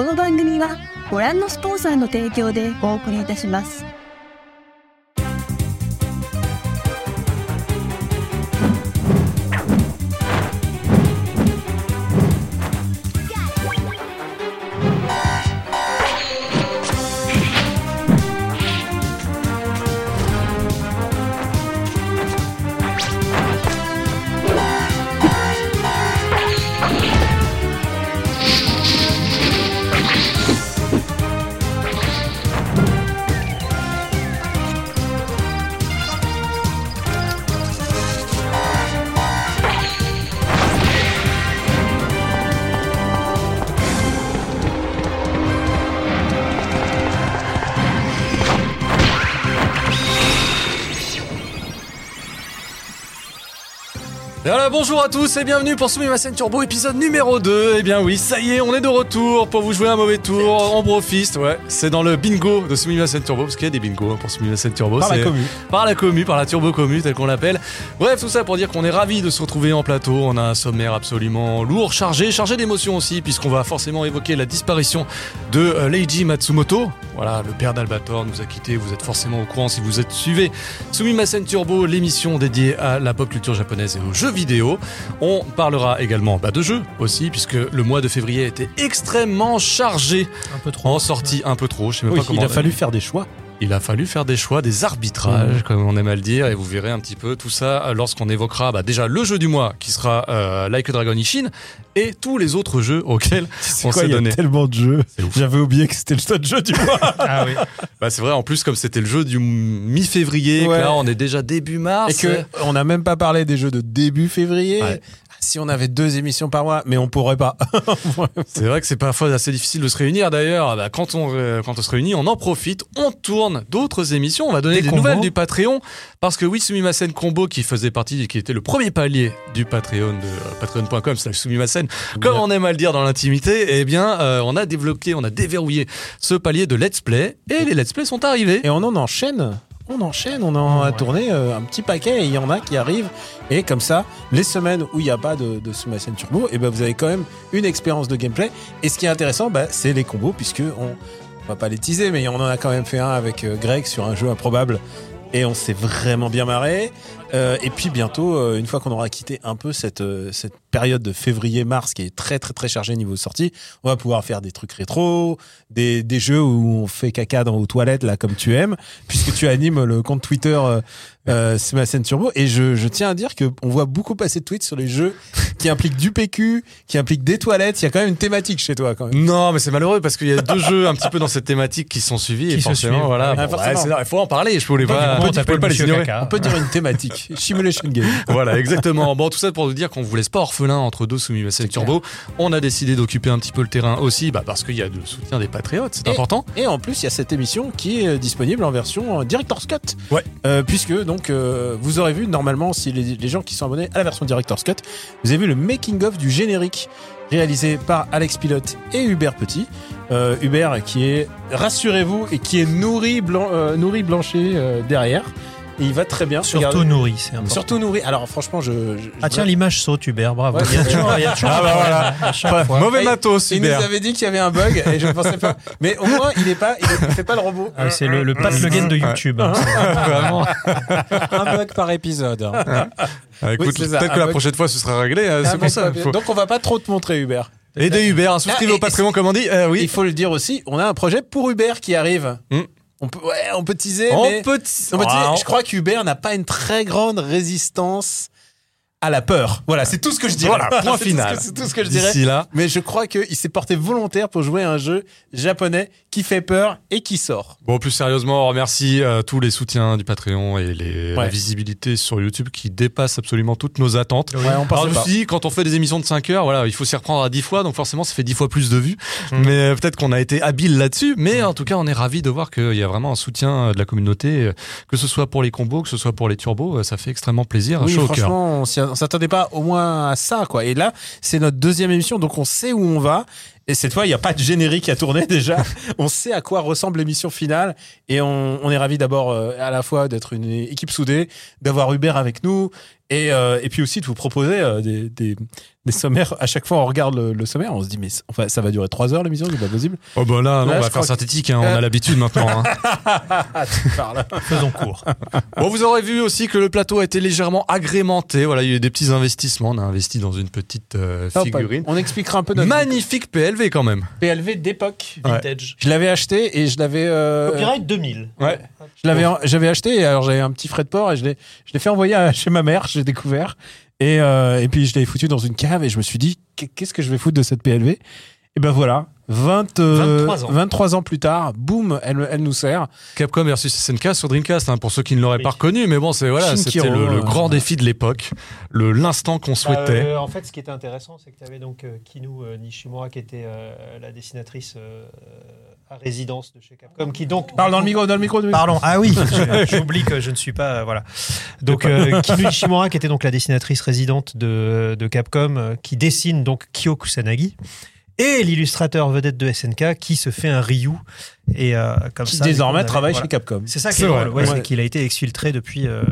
この番組はご覧のスポンサーの提供でお送りいたします。Bonjour à tous et bienvenue pour Sumimasen Turbo épisode numéro 2. Eh bien oui, ça y est, on est de retour pour vous jouer un mauvais tour en brofist. Ouais, c'est dans le bingo de Sumimasen Turbo parce qu'il y a des bingos hein, pour Sumimasen Turbo. Par la commu. Par la commu, par la turbo commu tel qu'on l'appelle. Bref, tout ça pour dire qu'on est ravis de se retrouver en plateau. On a un sommaire absolument lourd, chargé, chargé d'émotions aussi puisqu'on va forcément évoquer la disparition de euh, Leiji Matsumoto. Voilà, le père d'Albator nous a quittés. Vous êtes forcément au courant si vous êtes suivi Sumimasen Turbo, l'émission dédiée à la pop culture japonaise et aux jeux vidéo. On parlera également bah, de jeux aussi, puisque le mois de février était extrêmement chargé Un peu trop. en sortie un peu trop. Je sais même Oui, pas comment il a fallu faire des choix. Il a fallu faire des choix, des arbitrages, comme on aime à le dire, et vous verrez un petit peu tout ça euh, lorsqu'on évoquera bah, déjà le jeu du mois, qui sera euh, Like a Dragon Ishin, et tous les autres jeux auxquels on s'est il y a donné. tellement de jeux. J'avais oublié que c'était le seul jeu du mois. Ah oui. Bah, c'est vrai, en plus, comme c'était le jeu du mi-février, Ouais. là on est déjà début mars. Et que on n'a même pas parlé des jeux de début février. Ouais. Si on avait deux émissions par mois, mais on pourrait pas. C'est vrai que c'est parfois assez difficile de se réunir d'ailleurs. Bah, quand, on, euh, quand on se réunit, on en profite, on tourne d'autres émissions. On va donner Des nouvelles du Patreon. Parce que oui, Sumimasen Combo, qui faisait partie, qui était le premier palier du Patreon de euh, patreon.com slash Sumimasen, comme on aime à le dire dans l'intimité, eh bien, euh, on a développé, on a déverrouillé ce palier de Let's Play et les Let's Play sont arrivés. Et on en enchaîne. On enchaîne, on en a Ouais. tourné euh, un petit paquet et il y en a qui arrivent. Et comme ça, les semaines où il n'y a pas de, de Turbo, et ben vous avez quand même une expérience de gameplay. Et ce qui est intéressant, bah, c'est les combos, puisque on, on va pas les teaser, mais on en a quand même fait un avec euh, Greg sur un jeu improbable. Et on s'est vraiment bien marré. Euh, et puis bientôt, euh, une fois qu'on aura quitté un peu cette, euh, cette période de février-mars qui est très très très chargée niveau sortie, on va pouvoir faire des trucs rétro, des, des jeux où on fait caca dans aux toilettes là comme tu aimes, puisque tu animes le compte Twitter euh, euh, c'est ma scène turbo. Et je, je tiens à dire que on voit beaucoup passer de tweets sur les jeux qui impliquent du PQ, qui impliquent des toilettes. Il y a quand même une thématique chez toi quand même. Non, mais c'est malheureux parce qu'il y a deux jeux un petit peu dans cette thématique qui sont suivis et Qui se forcément, suivent. voilà. Ah, bon, forcément. ouais, c'est- il faut en parler. Je pouvais pas, on ignorer. Caca. On peut dire une thématique. Simulation game. Voilà, exactement. Bon, tout ça pour vous dire qu'on vous laisse pas orphelin entre deux Sumimasen Turbo. On a décidé d'occuper un petit peu le terrain aussi, bah, parce qu'il y a le soutien des patriotes, c'est important. Et en plus, il y a cette émission qui est euh, disponible en version euh, Director's Cut. Ouais. Euh, puisque donc euh, vous aurez vu normalement si les, les gens qui sont abonnés à la version Director's Cut, vous avez vu le making of du générique réalisé par Alex Pilote et Hubert Petit. Euh, Hubert qui est rassurez-vous et qui est nourri euh, euh, derrière. Et il va très bien. Surtout Regardez. nourri, c'est important. Surtout nourri. Alors franchement, je. je- Ah tiens, l'image saute, Hubert, bravo. Ouais, il y a toujours, il y a toujours Ah un bah voilà. à chaque fois. Mauvais matos, il nous Hubert. avait dit qu'il y avait un bug et je ne pensais pas. Mais au moins, il est pas, il, est- il fait pas le robot. Ah, c'est le, le Le Guen de YouTube. hein. Vraiment. un bug par épisode. Ah, écoute, Oui, peut-être Ah, que la bah- prochaine fois ce sera réglé. euh, Ah, c'est pour ça. pas- Faut... Donc on va pas trop te montrer Hubert. Aider Hubert, hein, souscrivez Ah, au Patreon, comme on dit. Euh, Il oui. faut le dire aussi, on a un projet pour Hubert qui arrive. Hmm. On peut, ouais, on peut teaser, On mais peut. on peut teaser. Je crois qu'Hubert n'a pas une très grande résistance à la peur. Voilà, c'est tout ce que je dirais. Voilà, point C'est tout ce que- final. C'est tout ce que je dirais. Là. Mais je crois qu'il s'est porté volontaire pour jouer à un jeu japonais qui fait peur et qui sort. Bon, plus sérieusement, on remercie euh, tous les soutiens du Patreon et les, la Ouais. visibilité sur YouTube qui dépasse absolument toutes nos attentes. Ouais, on Alors pas. aussi, quand on fait des émissions de 5 heures, voilà, il faut s'y reprendre à 10 fois, donc forcément ça fait 10 fois plus de vues. Mhm. Mais euh, peut-être qu'on a été habile là-dessus, mais en tout cas on est ravis de voir qu'il y a vraiment un soutien euh, de la communauté, que ce soit pour les combos, que ce soit pour les turbos, ça fait extrêmement plaisir, Oui, chaud au cœur. franchement, on on s'attendait pas au moins à ça, quoi. Et là, c'est notre deuxième émission, donc on sait où on va. Et cette fois, il n'y a pas de générique à tourner déjà. on sait à quoi ressemble l'émission finale. Et on, on est ravis d'abord euh, à la fois d'être une équipe soudée, d'avoir Hubert avec nous Et, euh, et puis aussi de vous proposer euh, des, des, des sommaires. À chaque fois, on regarde le, le sommaire, on se dit, mais enfin, ça va durer trois heures l'émission, c'est pas possible. Oh bah là, non, Là, on va faire que- synthétique, hein, on a l'habitude maintenant. hein. Faisons court. Bon, vous aurez vu aussi que le plateau a été légèrement agrémenté. Voilà, il y a eu des petits investissements. On a investi dans une petite euh, pas- figurine. on expliquera un peu notre Magnifique PLV quand même. PLV d'époque. Ouais. Vintage. Je l'avais acheté et je l'avais. euh, Copyright 2000. Ouais. Je l'avais, j'avais acheté et alors j'avais un petit frais de port et je l'ai, je l'ai fait envoyer à- chez ma mère, j'ai découvert. Et, euh, et puis je l'ai foutu dans une cave et je me suis dit, Qu'est- qu'est-ce que je vais foutre de cette PLV Et ben voilà, 20, euh, 23 ans. 23 ans plus tard, boum, elle, elle nous sert. Capcom versus SNK sur Dreamcast, hein, pour ceux qui ne l'auraient Oui. pas reconnu. Mais bon, c'est voilà, c'était le, le euh, grand défi de l'époque, le l'instant qu'on souhaitait. Bah, euh, en fait, ce qui était intéressant, c'est que tu avais donc euh, Kinu euh, Nishimura, qui était euh, la dessinatrice euh, à résidence de chez Capcom, qui donc. Parle dans le micro, dans le micro. de- Pardon, ah oui, j'oublie que je ne suis pas. euh, voilà. Donc, euh, Kinu Nishimura, qui était donc la dessinatrice résidente de, de Capcom, euh, qui dessine donc Kyo Kusanagi, et l'illustrateur vedette de SNK, qui se fait un Ryu. Et euh, comme Qui ça, désormais avait- travaille voilà. chez Capcom. C'est ça qui est vrai, drôle, ouais, ouais. c'est qu'il a été exfiltré depuis, euh,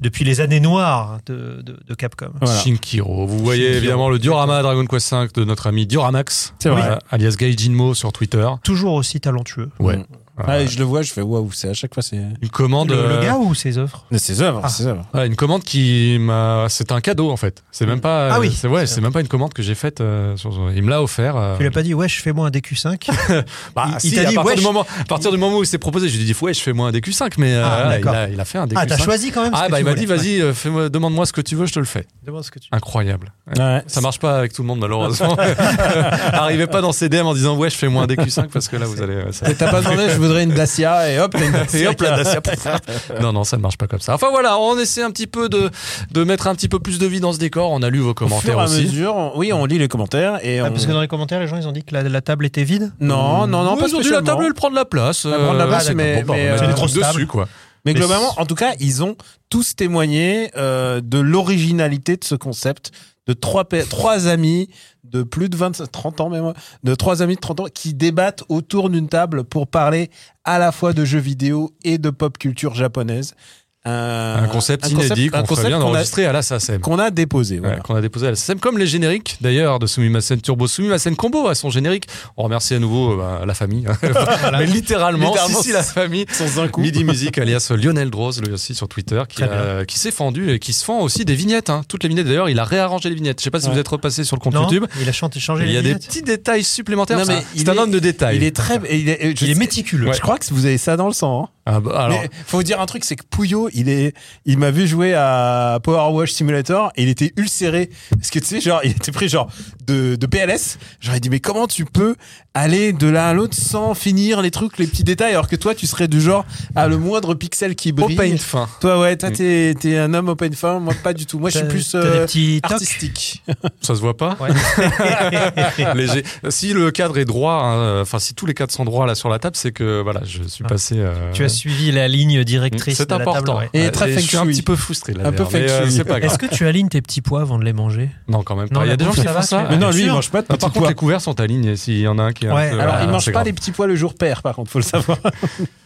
depuis les années noires de, de, de Capcom. Voilà. Shinkiro. Vous voyez Shinkiro. évidemment le diorama Dragon Quest V de notre ami Dioramax, C'est vrai. euh, alias Gaijinmo sur Twitter. Toujours aussi talentueux. Ouais. Ah, et je le vois, je fais waouh, c'est à chaque fois c'est. une commande. Le, le euh, gars ou ses œuvres Mais Ses œuvres, Ah. ses œuvres. Ouais, une commande qui m'a. C'est un cadeau en fait. C'est même pas. Ah oui. C'est ouais, C'est même pas une commande que j'ai faite. euh, sur- Il me l'a offert. euh. Tu lui as pas dit, ouais, je fais moi un DQ5 Bah, il- si, t'a à dit, partir wesh. du moment, à partir du moment où il s'est proposé, je lui ai dit ouais, je fais moi un DQ5, mais euh, Ah, il, d'accord. a, il a fait un DQ5. Ah, t'as choisi quand même ce Ah que bah tu il m'a dit voulais. vas-y, euh, fais-moi, demande-moi ce que tu veux, je te le fais. Ouais. Demande ce que tu Incroyable. Ouais. Ça marche pas avec tout le monde malheureusement. Arrivez pas dans ces DM en disant ouais, je fais moi un DQ5 parce que là vous allez. ça- T'as pas demandé, je voudrais une Dacia et hop, une Dacia. Et hop là, Dacia. non, non, ça ne marche pas comme ça. Enfin voilà, on essaie un petit peu de, de mettre un petit peu plus de vie dans ce décor. On a lu vos Au commentaires fur et à aussi. mesure, on- oui, on lit les commentaires et Ah, on... parce que dans les commentaires, les gens, ils ont dit que la, la table était vide. Non, non, non, Ouais, pas ils ont dit la table, elle prend de la place. Elle prend de la euh, place, ah, mais-. Bon, mais, euh, mettre trop dessus, quoi. Mais Mais globalement, en tout cas, ils ont tous témoigné euh, de l'originalité de ce concept de trois, trois amis de plus de 20, 30 ans même, de trois amis de 30 ans qui débattent autour d'une table pour parler à la fois de jeux vidéo et de pop culture japonaise. Un concept inédit qu'on ferait bien d'enregistrer à la SACEM. qu'on a déposé. Ouais, qu'on a déposé à la SACEM, comme les génériques d'ailleurs de Sumimasen Turbo, Sumimasen Combo à son générique. On remercie à nouveau euh, bah, la famille, mais littéralement, Littéralement, si, si, la famille. Sans un coup. Midi Music alias Lionel Droz, lui aussi sur Twitter, qui, a- qui s'est fendu et qui se fend aussi des vignettes. hein. Toutes les vignettes d'ailleurs, il a réarrangé les vignettes. Je sais pas si Ouais. vous êtes repassé sur le compte Non, YouTube. il a chanté, changé Il y a des petits détails supplémentaires. C'est mais un- homme de détails. Il est très, il est, je Il est sais- méticuleux. Je crois que vous avez ça dans le sang. hein. Ah bah, alors, Mais faut vous dire un truc, c'est que Pouillot, il est, il m'a vu jouer à Power Wash Simulator et il était ulcéré parce que tu sais, genre, il était pris genre de, de PLS. J'aurais dit mais comment tu peux aller de l'un à l'autre sans finir les trucs, les petits détails, alors que toi tu serais du genre à le moindre pixel qui au brille. paint fin. Toi ouais, toi t'es, t'es un homme open fin, moi pas du tout. Moi je suis plus euh, artistique. Ça se voit pas? Ouais. Léger. Si le cadre est droit, hein, enfin si tous les cadres sont droits là sur la table, c'est que voilà, je suis Ah. passé. euh, Tu as suivi la ligne directrice C'est la important. table. ouais. Et très je feng suis un petit peu frustré là. Un peu euh, shui. C'est pas grave. Est-ce que tu alignes tes petits pois avant de les manger? Non, quand même Non, pas. Il y a des gens qui font ça. Mais non, lui il mange pas de petits par contre, pois. les couverts sont alignés. S'il y en a un qui est un Ouais, peu- Alors voilà, il mange pas les petits pois le jour père, par contre, faut le savoir.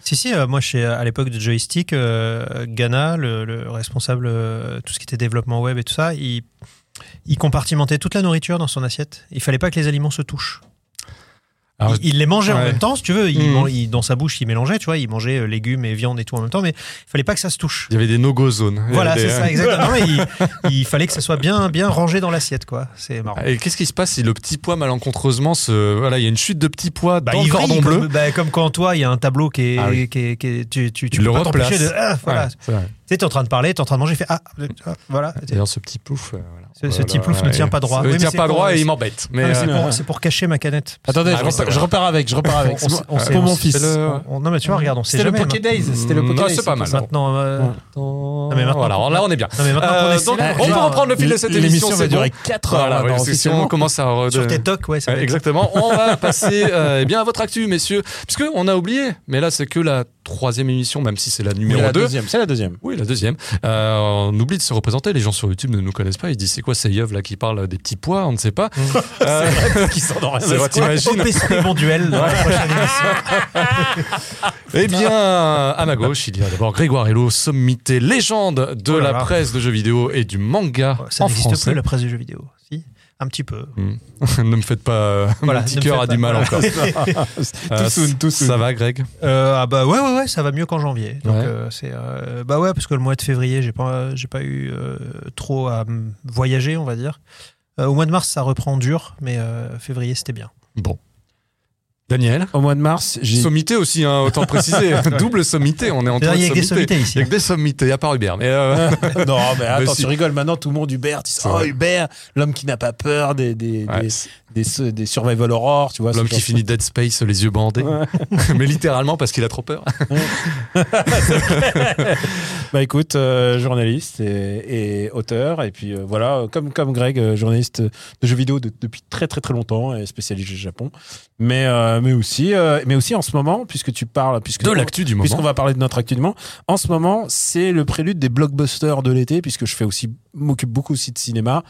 Si, si, euh, moi, chez, à l'époque de Joystick, euh, Ghana, le, le responsable, euh, tout ce qui était développement web et tout ça, il, il compartimentait toute la nourriture dans son assiette. Il fallait pas que les aliments se touchent. Alors, il, il les mangeait en même temps, si tu veux. Il, Mhm. il- dans sa bouche, il mélangeait, tu vois. Il mangeait euh, légumes et viande et tout en même temps, mais il fallait pas que ça se touche. Il y avait des no-go zones. Voilà, c'est des- ça, exactement. Mais il, il fallait que ça soit bien, bien rangé dans l'assiette, quoi. C'est marrant. Et qu'est-ce qui se passe si le petit pois malencontreusement se voilà, il y a une chute de petits pois Bah, dans le cordon bleu. Comme, bah, comme quand toi, il y a un tableau qui est, Ah oui. qui est- qui est- tu, tu, tu peux le pas replace. de, ah, voilà. Ouais. Tu sais, t'es en train de parler, t'es en train de manger, fait, ah, ah, voilà. D'ailleurs, ce petit plouf. euh, voilà. Ce- petit plouf ne tient pas droit. Il ne tient pas droit et c'est- il m'embête. Mais c'est euh, pour, c'est pour cacher ma canette. Attendez, Ah je, repars, avec, je repars avec. On- C'est on- pour- mon fils. c'est le- On- non, mais tu vois, regarde, on sait C'était le. Poké Days, c'était le Poké Days. c'est pas mal. Maintenant, euh, non, mais maintenant, là on est bien. non, mais maintenant qu'on Euh, est donc, là, on peut reprendre le fil de cette émission. L'émission va durer bon. 4 heures. Si on commence à sur tocs, ouais, Exactement. On va passer euh, eh bien à votre actu, messieurs, puisque on a oublié. Mais là, c'est que la troisième émission, même si c'est la numéro la 2. deuxième, c'est la deuxième. Oui, la deuxième. Euh, on oublie de se représenter. Les gens sur YouTube ne nous connaissent pas. Ils disent c'est quoi ces yeux là qui parlent des petits pois On ne sait pas. Euh, qui sont dans c'est vrai, t'imagines mon duel dans la prochaine émission. Eh bien, à ma gauche, il y a d'abord Grégoire Hello, sommité légende de Oh là la là. presse de jeux vidéo et du manga Ça n'existe plus la presse du jeu vidéo. Un petit peu. ne me faites pas. euh, Voilà, mon petit cœur a du mal encore. Euh, soon, tout soon. Ça va, Greg? Euh, ah bah ouais, ouais, ouais, ça va mieux qu'en janvier. Donc Ouais. euh, c'est bah ouais, parce que le mois de février, j'ai pas, j'ai pas eu trop à voyager, on va dire. Au mois de mars, ça reprend dur, mais février, c'était bien. Bon. Daniel Au mois de mars, j'ai Sommité aussi, hein, autant préciser. Double sommité, on est en train Il y de a que des sommité. sommités Il ici. y a que des sommités, à part Hubert. Mais euh, non, mais attends, si. tu rigoles. Maintenant, tout le monde Hubert. Dit, C'est oh. Hubert, l'homme qui n'a pas peur des, des, ouais, des, des, des survival horror, tu vois. l'homme qui finit Dead Space les yeux bandés. Mais littéralement parce qu'il a trop peur. Bah écoute, euh, journaliste et, et auteur. Et puis euh, voilà, comme, comme Greg, euh, journaliste de jeux vidéo de- depuis très très très longtemps et spécialisé au Japon. Mais, mais, aussi, mais aussi en ce moment, puisque tu parles. Puisque De l'actu du Puisqu'on moment. va parler de notre actu du moment, en ce moment, c'est le prélude des blockbusters de l'été, puisque je fais aussi, m'occupe beaucoup aussi de cinéma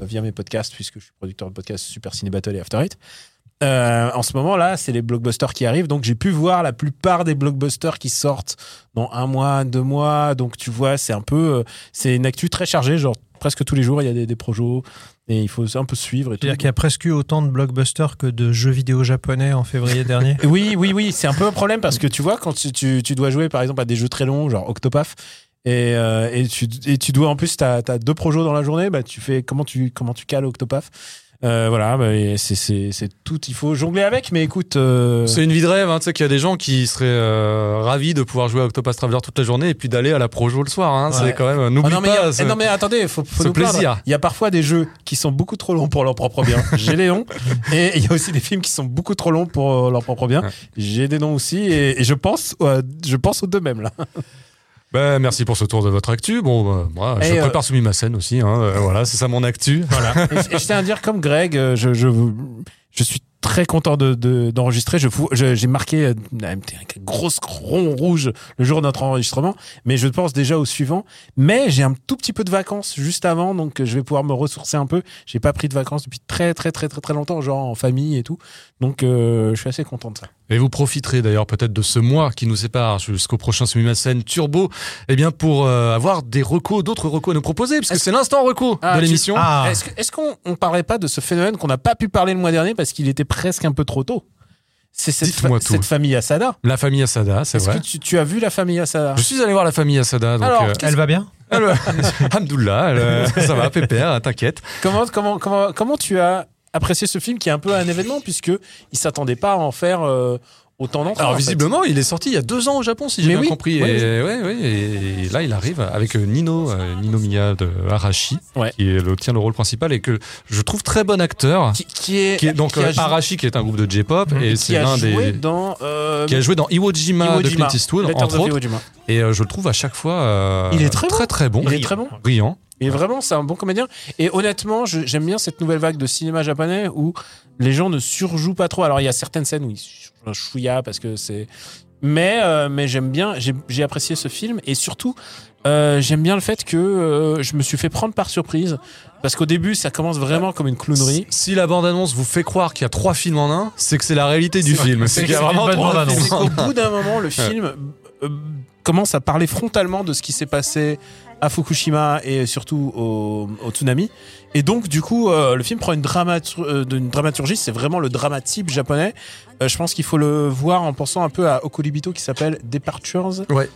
via mes podcasts, puisque je suis producteur de podcasts Super Ciné Battle et After Eight. Euh, en ce moment là, c'est les blockbusters qui arrivent, donc j'ai pu voir la plupart des blockbusters qui sortent dans un mois, deux mois. Donc tu vois, c'est un peu, euh, c'est une actu très chargée, genre presque tous les jours il y a des, des projets et il faut un peu suivre. C'est-à-dire qu'il y a presque eu autant de blockbusters que de jeux vidéo japonais en février dernier. Oui, oui, oui, c'est un peu un problème parce que tu vois, quand tu, tu, tu dois jouer par exemple à des jeux très longs, genre Octopath, et, euh, et, tu, et tu dois en plus, tu as, deux projets dans la journée, bah, tu fais comment tu, comment tu cales Octopath euh, Voilà, bah, c'est- tout, il faut jongler avec, mais écoute. euh, C'est une vie de rêve, hein, tu sais qu'il y a des gens qui seraient euh, ravis de pouvoir jouer à Octopus Traveler toute la journée et puis d'aller à la Projo le soir. Hein, C'est quand même, Oh n'oublie non, mais il y a- pas. eh ce- non mais attendez, faut, faut nous plaisir. Il y a parfois des jeux qui sont beaucoup trop longs pour leur propre bien. J'ai les noms. Et il y a aussi des films qui sont beaucoup trop longs pour euh, leur propre bien. Ouais. J'ai des noms aussi et, et je pense, euh, je pense aux deux mêmes là. Ben, merci pour ce tour de votre actu. Bon, bah, moi, je Et, euh, prépare Soumis ma scène aussi. Hein, euh, voilà, c'est ça mon actu. Voilà. et, je tiens à dire, comme Greg, euh, je, je, je suis très content de- de- d'enregistrer. fous- je- J'ai marqué euh, un gros rond rouge le jour de notre enregistrement, mais je pense déjà au suivant. Mais j'ai un tout petit peu de vacances juste avant, donc euh, je vais pouvoir me ressourcer un peu. J'ai pas pris de vacances depuis très très très très très longtemps, genre en famille et tout. Donc euh, je suis assez content de ça. Et vous profiterez d'ailleurs peut-être de ce mois qui nous sépare jusqu'au prochain Soumis ma scène Turbo, eh bien pour euh, avoir des recos, d'autres recos à nous proposer, parce que c'est l'instant reco Ah, de tu- l'émission. Ah, Est-ce qu'on on parlerait pas de ce phénomène qu'on n'a pas pu parler le mois dernier parce qu'il était presque un peu trop tôt? C'est cette, fa- cette famille Asada. La famille Asada, c'est Est-ce vrai. que tu, tu as vu la famille Asada? Je suis allé voir la famille Asada, donc Alors, euh, elle va bien? Hamdoullah, elle, euh, ça va, pépère, t'inquiète. Comment, comment, comment, comment tu as apprécié ce film qui est un peu un événement puisque il s'attendait pas à en faire euh, autant d'entre Alors fait. visiblement, il est sorti il y a deux ans au Japon, si j'ai bien oui, compris. oui, et, ouais, ouais, et là, il arrive avec euh, Nino, euh, Nino Miya de Arashi, Ouais. qui est le, tient le rôle principal et que je trouve très bon acteur. qui, qui est, Qui est donc qui euh, Arashi, qui est un groupe de J-pop, et qui c'est a l'un joué des dans euh, qui a joué dans Iwo Jima, Iwo de Clint Eastwood, Letters entre of autres. Et euh, je le trouve à chaque fois euh, Il est très bon. très très bon, Il est très bon. brillant. Et vraiment, c'est un bon comédien. Et honnêtement, j'aime bien cette nouvelle vague de cinéma japonais où les gens ne surjouent pas trop. Alors, il y a certaines scènes où ils surjouent un chouïa parce que c'est. Mais, euh, mais j'aime bien, j'ai apprécié ce film. Et surtout, euh, j'aime bien le fait que euh, je me suis fait prendre par surprise. Parce qu'au début, ça commence vraiment comme une clownerie. Si la bande-annonce vous fait croire qu'il y a trois films en un, c'est que c'est la réalité du film. c'est qu'il y a vraiment trois bande-annonce. C'est qu'au bout d'un moment, le film commence à parler frontalement de ce qui s'est passé à Fukushima et surtout au, au tsunami. Et donc, du coup, euh, le film prend une, dramatur- euh, dramaturgie, c'est vraiment le drama type japonais. Euh, je pense qu'il faut le voir en pensant un peu à Okolibito qui s'appelle Departures, Ouais.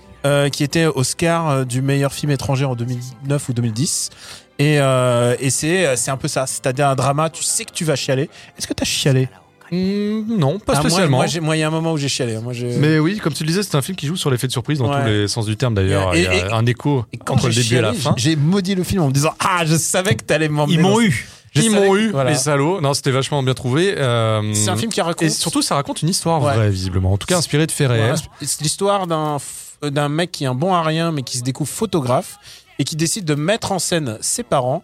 qui était Oscar du meilleur film étranger en 2009 ou 2010. Et, et c'est, c'est un peu ça, c'est-à-dire un drama, tu sais que tu vas chialer. Est-ce que tu as chialé? Hmm, non, pas Ah, spécialement. Moi, il y a un moment où j'ai chialé. Moi, j'ai- Mais oui, comme tu le disais, c'est un film qui joue sur l'effet de surprise dans Ouais. tous les sens du terme d'ailleurs. Il y a et- un écho entre le début et la fin. J'ai maudit le film en me disant Ah, je savais que t'allais m'emmener. Ils m'ont eu. Je Ils m'ont eu, voilà. les salauds. Non, c'était vachement bien trouvé. Euh, C'est un film qui raconte. Et surtout, ça raconte une histoire Ouais. vraie, visiblement. En tout cas, inspirée de faits réels. Voilà, c'est l'histoire d'un f- d'un mec qui est un bon à rien, mais qui se découvre photographe et qui décide de mettre en scène ses parents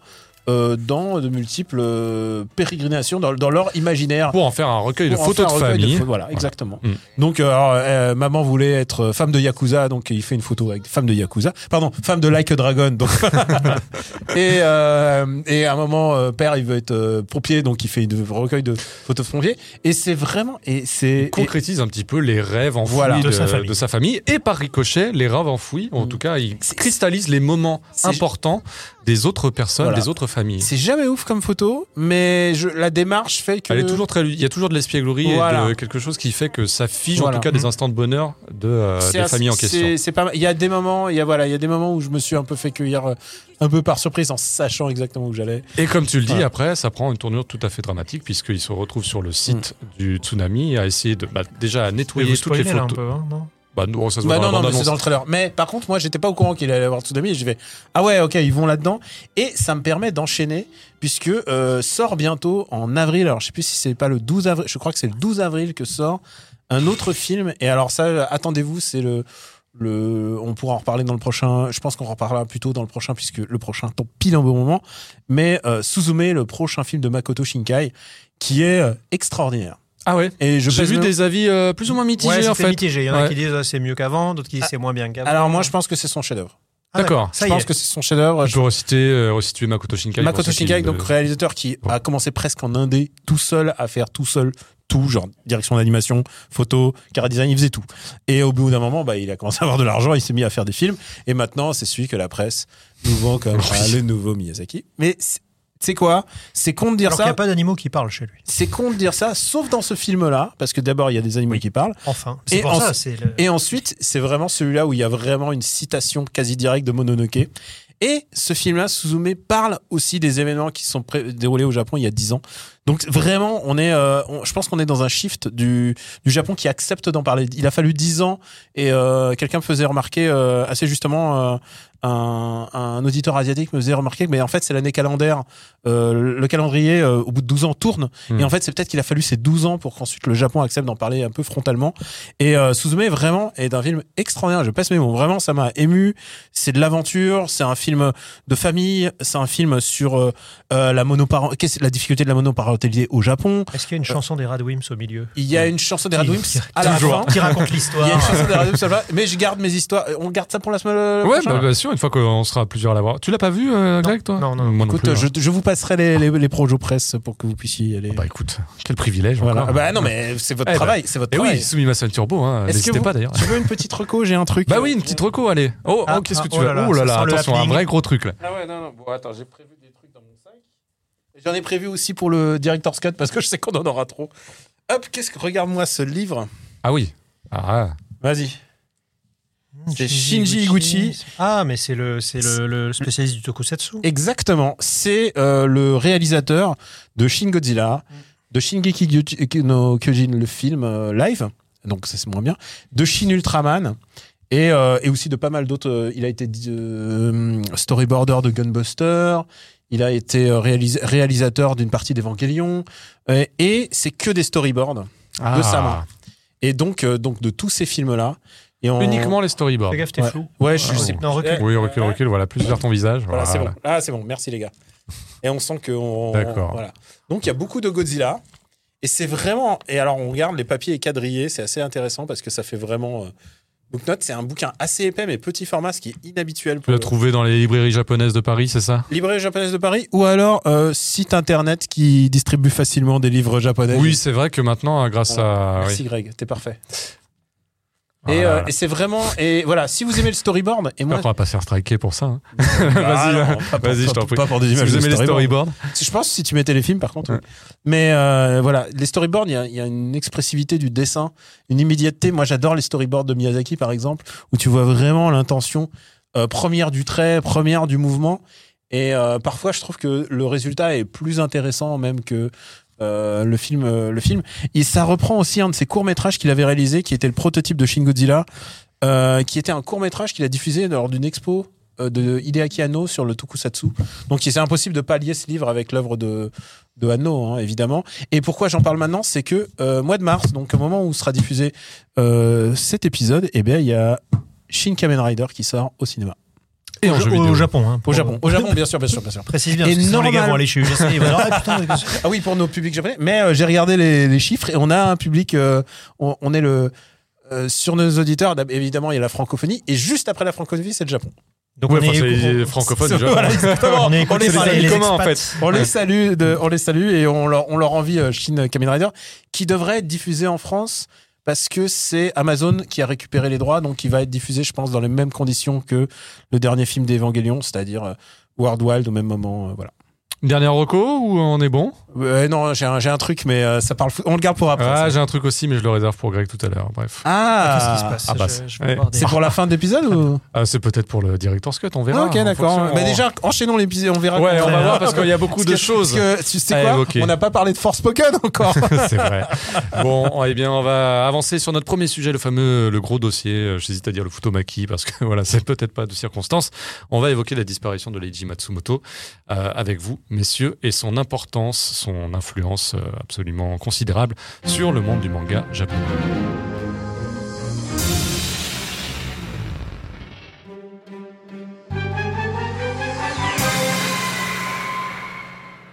euh, dans de multiples euh, pérégrinations dans, dans leur imaginaire. Pour en faire un recueil de photos de famille. voilà, exactement. Mm. Donc, euh, alors, euh, maman voulait être femme de Yakuza, donc il fait une photo avec femme de Yakuza. Pardon, femme de Like a Dragon. Donc, et, euh, et à un moment, euh, père, il veut être euh, pompier, donc il fait une recueil de photos de pompiers. Et c'est vraiment, et c'est Il concrétise un petit peu les rêves enfouis Voilà. de, De sa famille. de sa famille et par ricochet les rêves enfouis. En Mm. tout cas, il cristallise les moments importants des autres personnes, Voilà. des autres familles. C'est jamais ouf comme photo, mais je, la démarche fait que Elle est toujours très, il y a toujours de l'espièglerie Voilà. et de quelque chose qui fait que ça fige Voilà. en tout cas des Mhm. instants de bonheur de, euh, assez- familles en question. c'est- pas. Il y a des moments, il y a voilà, il y a des moments où je me suis un peu fait cueillir euh, un peu par surprise en sachant exactement où j'allais. Et comme tu le dis, Voilà. après, ça prend une tournure tout à fait dramatique puisqu'il se retrouve sur le site Mm. du tsunami à essayer de bah, déjà à nettoyer toutes les un photos. peu, hein, non? Bah non, ça se voit Bah dans non, non, mais c'est dans le trailer. Mais par contre, moi, j'étais pas au courant qu'il allait avoir Tsunami. Je vais, ah ouais, ok, ils vont là-dedans. Et ça me permet d'enchaîner, puisque euh, sort bientôt en avril. Alors, je sais plus si c'est pas le 12 avril. Je crois que c'est le 12 avril que sort un autre film. Et alors, ça, attendez-vous, c'est le. Le, on pourra en reparler dans le prochain. Je pense qu'on en reparlera plutôt dans le prochain, puisque le prochain tombe pile en bon moment. Mais euh, Suzume, le prochain film de Makoto Shinkai, qui est euh, extraordinaire. Ah ouais. Et je J'ai vu même- des avis euh, plus ou moins mitigés Ouais, en fait. mitigé. Il y en a Ouais. qui disent ah, c'est mieux qu'avant, d'autres qui disent Ah. c'est moins bien qu'avant. Alors, moi, je pense que c'est son chef-d'œuvre. Ah, D'accord. Ça Je y pense est. que c'est son chef-d'œuvre. Je peux reciter, euh, resituer Makoto Shinkai. Makoto Shinkai, le- donc réalisateur qui a commencé presque en indé, tout seul, à faire tout seul tout, genre direction d'animation, photo, cara design, il faisait tout. Et au bout d'un moment, bah, il a commencé à avoir de l'argent, il s'est mis à faire des films, et maintenant, c'est celui que la presse nous vend comme Oui. ah, le nouveau Miyazaki. Mais sais quoi? C'est con de dire Alors qu'il n'y ça. a pas d'animaux qui parlent chez lui. C'est con de dire ça, sauf dans ce film-là, parce que d'abord, il y a des animaux qui parlent. Enfin. C'est Et pour en- ça, c'est le- Et ensuite, c'est vraiment celui-là où il y a vraiment une citation quasi directe de Mononoke. Et ce film-là, Suzume parle aussi des événements qui se sont déroulés au Japon il y a 10 ans. Donc vraiment, on est, euh, on- je pense qu'on est dans un shift du, du Japon qui accepte d'en parler. Il a fallu 10 ans et euh, quelqu'un me faisait remarquer euh, assez justement, un, un auditeur asiatique me faisait remarquer que mais en fait c'est l'année calendaire, euh, le calendrier euh, au bout de 12 ans tourne. Hmm. Et en fait c'est peut-être qu'il a fallu ces 12 ans pour qu'ensuite le Japon accepte d'en parler un peu frontalement. Et euh, Suzume vraiment est un film extraordinaire. Je passe mes mots. Vraiment, ça m'a ému. C'est de l'aventure. C'est un film de famille. C'est un film sur euh, la monoparent, qu'est-ce la difficulté de la monoparentalité au Japon. Est-ce qu'il y a une chanson des Radwimps au milieu? Il y a une chanson des Radwimps Qui- à la toujours, fin. qui raconte Il y a l'histoire. une chanson des Radwimps à la fin. Mais je garde mes histoires. On garde ça pour la semaine Ouais, prochaine bah, bien sûr, une fois qu'on sera plusieurs à l'avoir. Tu l'as pas vu, euh, Greg, toi Non, non, non. Moi non Écoute, plus, hein. je, je vous passerai les, les, les projos presse pour que vous puissiez y aller. Bah écoute, quel privilège. voilà. encore. Bah non, mais c'est votre Eh bah. travail. C'est votre Et travail. oui, Sumimasen Turbo, hein, Est-ce que n'hésitez pas d'ailleurs. Tu veux une petite reco J'ai un truc. Bah oui, une petite reco, allez. Oh, Ah, oh, qu'est-ce que ah, tu oh là, Oh là là, attention, un vrai gros truc là. Ah ouais, non, non. Bon, attends, j'ai prévu des trucs dans mon sac. J'en ai prévu aussi pour le Director's Cut parce que je sais qu'on en aura trop. Hop, qu'est-ce que. Regarde-moi ce livre. Ah oui. Ah, Vas-y. C'est Shinji Higuchi. Ah, mais c'est le, c'est le, le spécialiste du tokusatsu. Exactement. C'est euh, le réalisateur de Shin Godzilla, de Shingeki no Kyojin, le film euh, live. Donc, ça, c'est moins bien. De Shin Ultraman. Et, euh, et aussi de pas mal d'autres. il a été storyboarder de Gunbuster. Il a été réalis- réalisateur d'une partie d'Evangelion. Et c'est que des storyboards. ah. sa main. Et donc, donc de tous ces films-là. Et on... Uniquement les storyboards. Fais gaffe, t'es Ouais. flou. Ouais, je Ah, sais. bon. Non, recule. Oui, recule, recule, voilà, plus vers ton visage. Voilà, c'est bon. Voilà. Ah, c'est bon. Merci les gars. Et on sent que on- D'accord. Voilà. Donc il y a beaucoup de Godzilla. Et c'est vraiment. Et alors on regarde les papiers quadrillés, c'est assez intéressant parce que ça fait vraiment. Euh... Booknote, c'est un bouquin assez épais mais petit format, ce qui est inhabituel Tu pour l'as le- trouvé dans les librairies japonaises de Paris, c'est ça? Librairie japonaise de Paris ou alors euh, site internet qui distribue facilement des livres japonais. Oui, c'est vrai que maintenant, grâce à. Merci oui. Greg, t'es parfait. Voilà. Et, euh, et c'est vraiment. Et voilà, si vous aimez le storyboard, et moi. On va pas se faire striker pour ça. hein. Ah, vas-y, non, pas pour- vas-y, je t'en prie. Pas pour des Si images vous de aimez les storyboard. storyboards, Je pense si tu mettais les films, par contre. Ouais. oui. Mais euh, voilà, les storyboards, il y, a- il y a une expressivité du dessin, une immédiateté. Moi, j'adore les storyboards de Miyazaki, par exemple, où tu vois vraiment l'intention euh, première du trait, première du mouvement. Et euh, parfois, je trouve que le résultat est plus intéressant même que euh, le film. euh, le film. Et ça reprend aussi un de ses courts métrages qu'il avait réalisé, qui était le prototype de Shin Godzilla, euh, qui était un court métrage qu'il a diffusé lors d'une expo de Hideaki Anno sur le tokusatsu. Donc c'est impossible de pas lier ce livre avec l'œuvre de, de Anno, hein, évidemment. Et pourquoi j'en parle maintenant C'est que mois de mars, donc au moment où sera diffusé cet épisode, eh bien il y a Shin Kamen Rider qui sort au cinéma. Et en Au. Japon. hein, Au Japon, au Japon, bien sûr, bien sûr, bien sûr. Précise bien, Et parce que sinon les gars normal- vont aller chez UGC. Ah, putain, Ah oui, pour nos publics japonais. Mais euh, j'ai regardé les, les chiffres et on a un public. euh, on, on est le euh, sur nos auditeurs. Évidemment, il y a la francophonie et juste après la francophonie, c'est le Japon. Donc Ouais, on enfin, est c'est les on- francophones Japon. Voilà, on est on les salue. les commun, en expats. fait. On les salue, de, on les salue et on leur, on leur envie Shin Kamen Rider qui devrait être diffusé en France parce que c'est Amazon qui a récupéré les droits, donc il va être diffusé, je pense, dans les mêmes conditions que le dernier film d'Evangelion, c'est-à-dire euh, World Wild au même moment. euh, voilà. Dernière reco ou on est bon? Euh, non, j'ai un, j'ai un truc, mais euh, ça parle. fou- On le garde pour après. Ah, j'ai un truc aussi, mais je le réserve pour Greg tout à l'heure. Bref. Ah, Qu'est-ce qui se passe? Ah bah, ouais. C'est pour la fin de l'épisode ou? Ah, c'est peut-être pour le Director's Cut, on verra. Ah, Ok, d'accord. fonction. Bah déjà, enchaînons l'épisode, on verra. Ouais, on va voir parce qu'il y a beaucoup de choses. Parce que tu sais quoi? On n'a pas parlé de Force Spoken encore. c'est vrai. Bon, eh bien, on va avancer sur notre premier sujet, le fameux, le gros dossier. Euh, J'hésite à dire le Futomaki parce que voilà, c'est peut-être pas de circonstance. On va évoquer la disparition de Leiji Matsumoto euh, avec vous, messieurs, et son importance, son influence euh, absolument considérable sur le monde du manga japonais.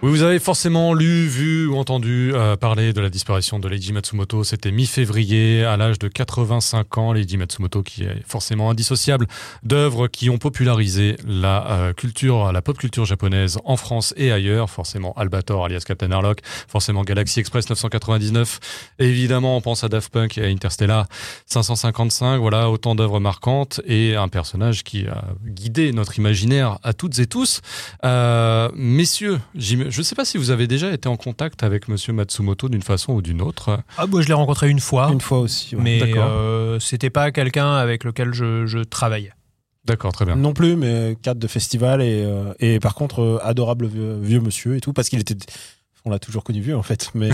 Oui, vous avez forcément lu, vu ou entendu euh, parler de la disparition de Leiji Matsumoto. C'était mi-février, à l'âge de 85 ans. Leiji Matsumoto, qui est forcément indissociable d'œuvres qui ont popularisé la euh, culture, la pop culture japonaise en France et ailleurs. Forcément Albator, alias Captain Harlock. Forcément Galaxy Express 999. Évidemment, on pense à Daft Punk et à Interstellar 555. Voilà, autant d'œuvres marquantes et un personnage qui a guidé notre imaginaire à toutes et tous. Euh, messieurs, je ne sais pas si vous avez déjà été en contact avec Monsieur Matsumoto d'une façon ou d'une autre. Ah, moi, je l'ai rencontré une fois, Une fois aussi. ouais. mais d'accord. euh, c'était pas quelqu'un avec lequel je, je travaillais. D'accord, très bien. Non plus, mais cadre de festival et, euh, et par contre, euh, adorable vieux, vieux monsieur et tout, parce qu'il était. On l'a toujours connu vieux en fait, mais,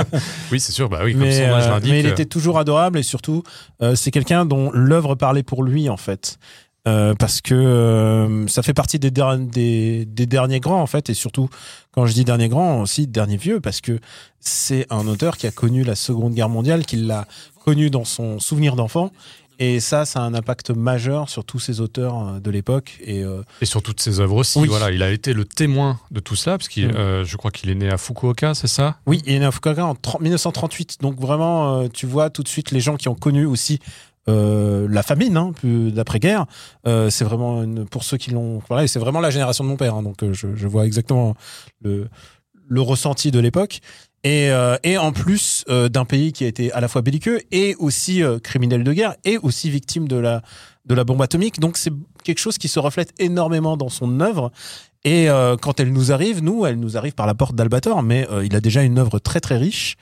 Oui, c'est sûr, bah oui, comme mais, son nom euh, l'indique. mais il était toujours adorable et surtout, euh, c'est quelqu'un dont l'œuvre parlait pour lui en fait. Euh, parce que euh, ça fait partie des, der- des, des derniers grands en fait et surtout quand je dis dernier grand aussi dernier vieux parce que c'est un auteur qui a connu la Seconde Guerre mondiale qui l'a connu dans son souvenir d'enfant et ça ça a un impact majeur sur tous ces auteurs euh, de l'époque et euh, Et sur toutes ses œuvres aussi. Oui. Voilà, il a été le témoin de tout cela, parce qu'il, Mm. euh, je crois qu'il est né à Fukuoka, c'est ça? Oui, il est né à Fukuoka en 30 1938. Donc vraiment, euh, tu vois tout de suite les gens qui ont connu aussi euh, la famine hein, d'après-guerre. Euh, c'est vraiment une, pour ceux qui l'ont. Voilà, c'est vraiment la génération de mon père. hein, donc euh, je, je vois exactement le, le ressenti de l'époque. Et, euh, et en plus euh, d'un pays qui a été à la fois belliqueux et aussi criminel de guerre et aussi victime de la de la bombe atomique. Donc c'est quelque chose qui se reflète énormément dans son œuvre. Et quand elle nous arrive, nous, elle nous arrive par la porte d'Albator, mais il a déjà une œuvre très très riche.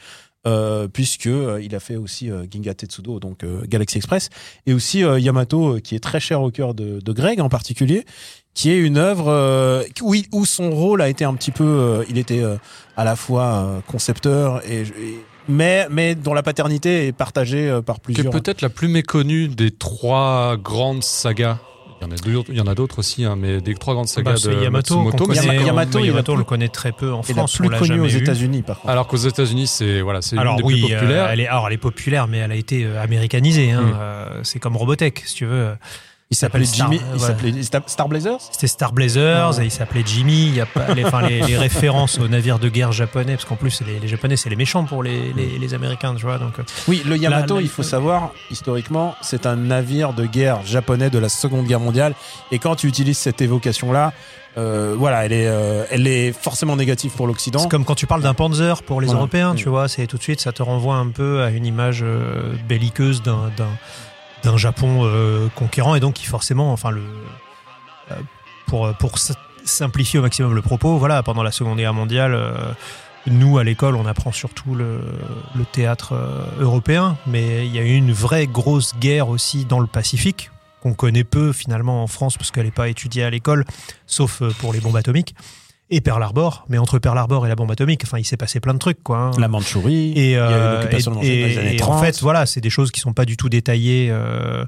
Euh, puisque euh, il a fait aussi euh, Ginga Tetsudo, donc euh, Galaxy Express, et aussi euh, Yamato, qui est très cher au cœur de, de Greg en particulier, qui est une œuvre euh, où, il- où son rôle a été un petit peu, euh, il était euh, à la fois euh, concepteur et, et- mais mais dont la paternité est partagée par Qui est plusieurs. peut-être la plus méconnue des trois grandes sagas. Il y en a d'autres aussi, hein, mais des trois grandes Bah, sagas c'est de Yamato, Matsumoto. connaît, Yamato, Yamato, a on le connaît très peu en France. plus connue aux. États-Unis, par contre. Alors qu'aux États-Unis, c'est voilà, c'est Alors des oui, plus euh, populaires. elle est, alors elle est populaire, mais elle a été euh, américanisée. hein. Mm. Euh, c'est comme Robotech, si tu veux. Il s'appelait Star- Jimmy, il voilà. s'appelait Star, Star Blazers? C'était Star Blazers et il s'appelait Jimmy. Il y a pas les, enfin, les, les références aux navires de guerre japonais, parce qu'en plus les, les japonais c'est les méchants pour les, les, les américains, tu vois. Donc euh, Oui, le Yamato, La- la- il faut savoir, historiquement, c'est un navire de guerre japonais de la Seconde Guerre mondiale. Et quand tu utilises cette évocation-là, euh, voilà, elle est, euh, elle est forcément négative pour l'Occident. c'est comme quand tu parles d'un Panzer pour les Voilà. Européens, Mm. tu vois. C'est tout de suite ça te renvoie un peu à une image euh, belliqueuse d'un d'un Japon euh, conquérant et donc qui forcément, enfin le euh, pour pour simplifier au maximum le propos, voilà, pendant la Seconde Guerre mondiale. euh, nous, à l'école, on apprend surtout le, le théâtre euh, européen, mais il y a eu une vraie grosse guerre aussi dans le Pacifique, qu'on connaît peu finalement en France, parce qu'elle n'est pas étudiée à l'école, sauf euh, pour les bombes atomiques, et Pearl Harbor. Mais entre Pearl Harbor et la bombe atomique, enfin, il s'est passé plein de trucs, quoi. hein. La Mandchourie, Et, il y a eu euh, l'occupation de et- Manchourie dans les années et 30. en fait, voilà, c'est des choses qui sont pas du tout détaillées euh,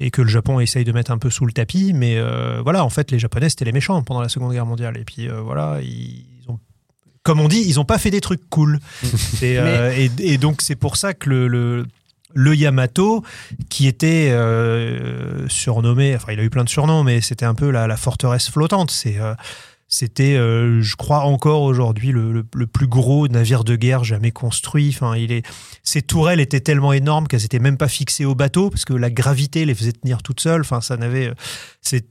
et que le Japon essaye de mettre un peu sous le tapis. Mais euh, voilà, en fait, les Japonais c'était les méchants pendant la Seconde Guerre mondiale. Et puis euh, voilà, ils ont, comme on dit, ils ont pas fait des trucs cool. et, euh, et, et donc c'est pour ça que le, le- le Yamato, qui était euh, surnommé, enfin il a eu plein de surnoms, mais c'était un peu la, la forteresse flottante. C'est euh, c'était, euh, je crois encore aujourd'hui, le, le- le plus gros navire de guerre jamais construit. Enfin, il est, ces tourelles étaient tellement énormes qu'elles n'étaient même pas fixées au bateau parce que la gravité les faisait tenir toutes seules. Enfin, ça n'avait, euh,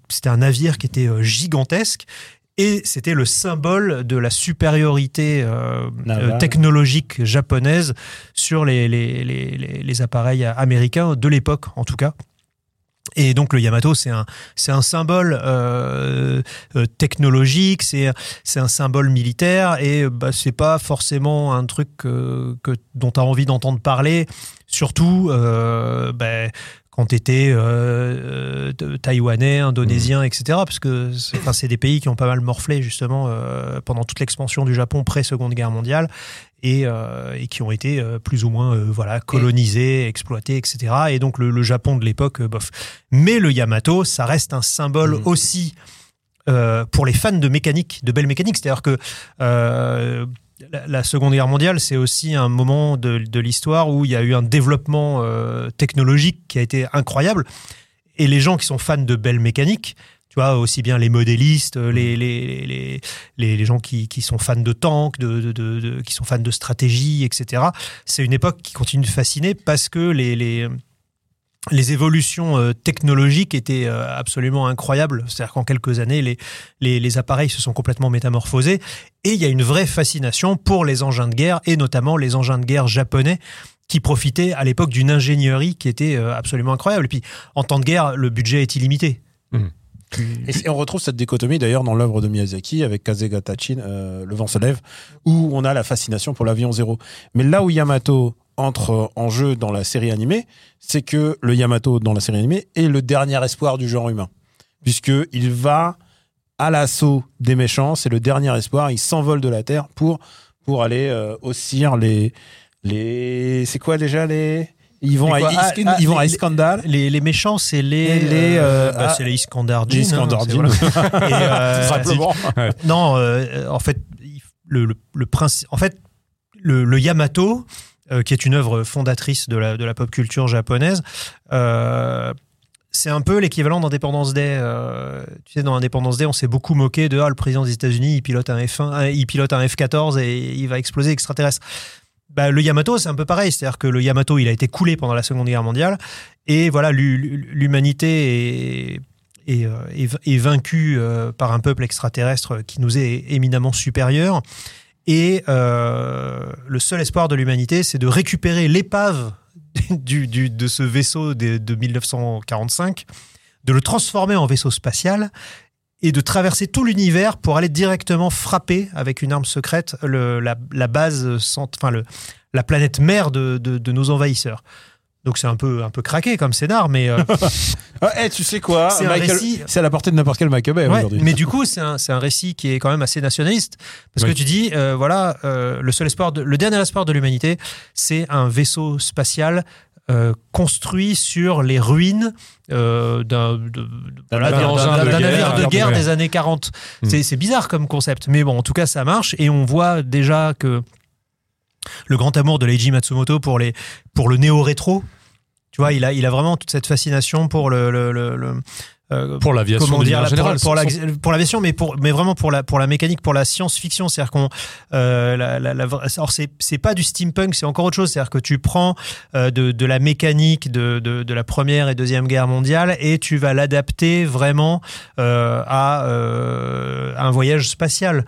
c'était un navire qui était euh, gigantesque. Et c'était le symbole de la supériorité euh, euh, technologique japonaise sur les, les, les, les- les appareils américains de l'époque, en tout cas. Et donc le Yamato, c'est un, symbole euh, euh, technologique, c'est, un symbole militaire, et bah, c'est pas forcément un truc que, que- dont tu as envie d'entendre parler, surtout euh, bah, quand tu étais taïwanais, indonésien, etc. Parce que c'est, des pays qui ont pas mal morflé justement euh, pendant toute l'expansion du Japon pré-seconde guerre mondiale et, euh, et qui ont été euh, plus ou moins euh, voilà colonisés, exploités, etc. Et donc le, le Japon de l'époque, euh, bof. Mais le Yamato, ça reste un symbole Mhm. aussi euh, pour les fans de mécanique, de belle mécanique. C'est-à-dire que euh, la, Seconde Guerre mondiale, c'est aussi un moment de, de l'histoire où il y a eu un développement euh, technologique qui a été incroyable. Et les gens qui sont fans de belle mécanique, tu vois, aussi bien les modélistes, les, les, les, les, les gens qui, qui sont fans de tanks, de, de- de- qui sont fans de stratégie, etc. C'est une époque qui continue de fasciner parce que les, les, évolutions euh, technologiques étaient euh, absolument incroyables. C'est-à-dire qu'en quelques années, les, les, les appareils se sont complètement métamorphosés et il y a une vraie fascination pour les engins de guerre et notamment les engins de guerre japonais qui profitaient à l'époque d'une ingénierie qui était euh, absolument incroyable. Et puis, en temps de guerre, le budget est illimité. Et c'est- on retrouve cette dichotomie d'ailleurs dans l'œuvre de Miyazaki avec Kazega Tachin, euh, Le vent se lève, où on a la fascination pour l'avion zéro. Mais là où Yamato entre en jeu dans la série animée, c'est que le Yamato dans la série animée est le dernier espoir du genre humain. Puisqu'il va à l'assaut des méchants, c'est le dernier espoir, il s'envole de la Terre pour, pour aller euh, haussir les... les c'est quoi déjà les... Ils vont, à, Ah, ah, ils vont à les- Iskandar. Les, les méchants, c'est les, les, euh, bah, ah, c'est les Iskandar Les hein, Iskandar Jin. voilà. Euh, simplement. Non, euh, en fait, il- le, le, le principe, en fait, le, le Yamato, euh, qui est une œuvre fondatrice de la, de la pop culture japonaise, euh, c'est un peu l'équivalent d'Independence Day. Euh, tu sais, dans Independence Day, on s'est beaucoup moqué de ah, le président des États-Unis, il pilote un F1, euh, il pilote un F-14 et il va exploser extraterrestre. Bah, le Yamato, c'est un peu pareil. C'est-à-dire que le Yamato, il a été coulé pendant la Seconde Guerre mondiale. Et voilà, l'hu- l'hu- l'humanité est, est, euh, est- est vaincue euh, par un peuple extraterrestre qui nous est éminemment supérieur. Et euh, le seul espoir de l'humanité, c'est de récupérer l'épave du, de ce vaisseau de, de 1945, de le transformer en vaisseau spatial et de traverser tout l'univers pour aller directement frapper avec une arme secrète la, base, enfin le, la planète mère de- de nos envahisseurs. Donc c'est un peu, un peu craqué comme scénar, mais euh, Ah, eh, tu sais quoi C'est récit- à la portée de n'importe quel Michael Bay Ouais, aujourd'hui. mais du coup, c'est un, c'est un récit qui est quand même assez nationaliste. Parce Oui. que tu dis, euh, voilà, euh, le seul espoir, de, le dernier espoir de l'humanité, c'est un vaisseau spatial euh, construit sur les ruines euh, d'un navire de guerre des années 40. Hmm. C'est c'est bizarre comme concept. Mais bon, en tout cas, ça marche. Et on voit déjà que le grand amour de Leiji Matsumoto pour, les, pour le néo-rétro, tu vois, il a, il a vraiment toute cette fascination pour le- le- le- le euh, Pour l'aviation là, générale. pour, pour l'aviation mais pour mais vraiment pour la pour la mécanique pour la science-fiction. C'est-à-dire qu'on euh, la, la, la- alors c'est c'est pas du steampunk c'est encore autre chose. C'est-à-dire que tu prends euh, de, de la mécanique de, de, de la première et deuxième guerre mondiale et tu vas l'adapter vraiment euh, à euh, un voyage spatial.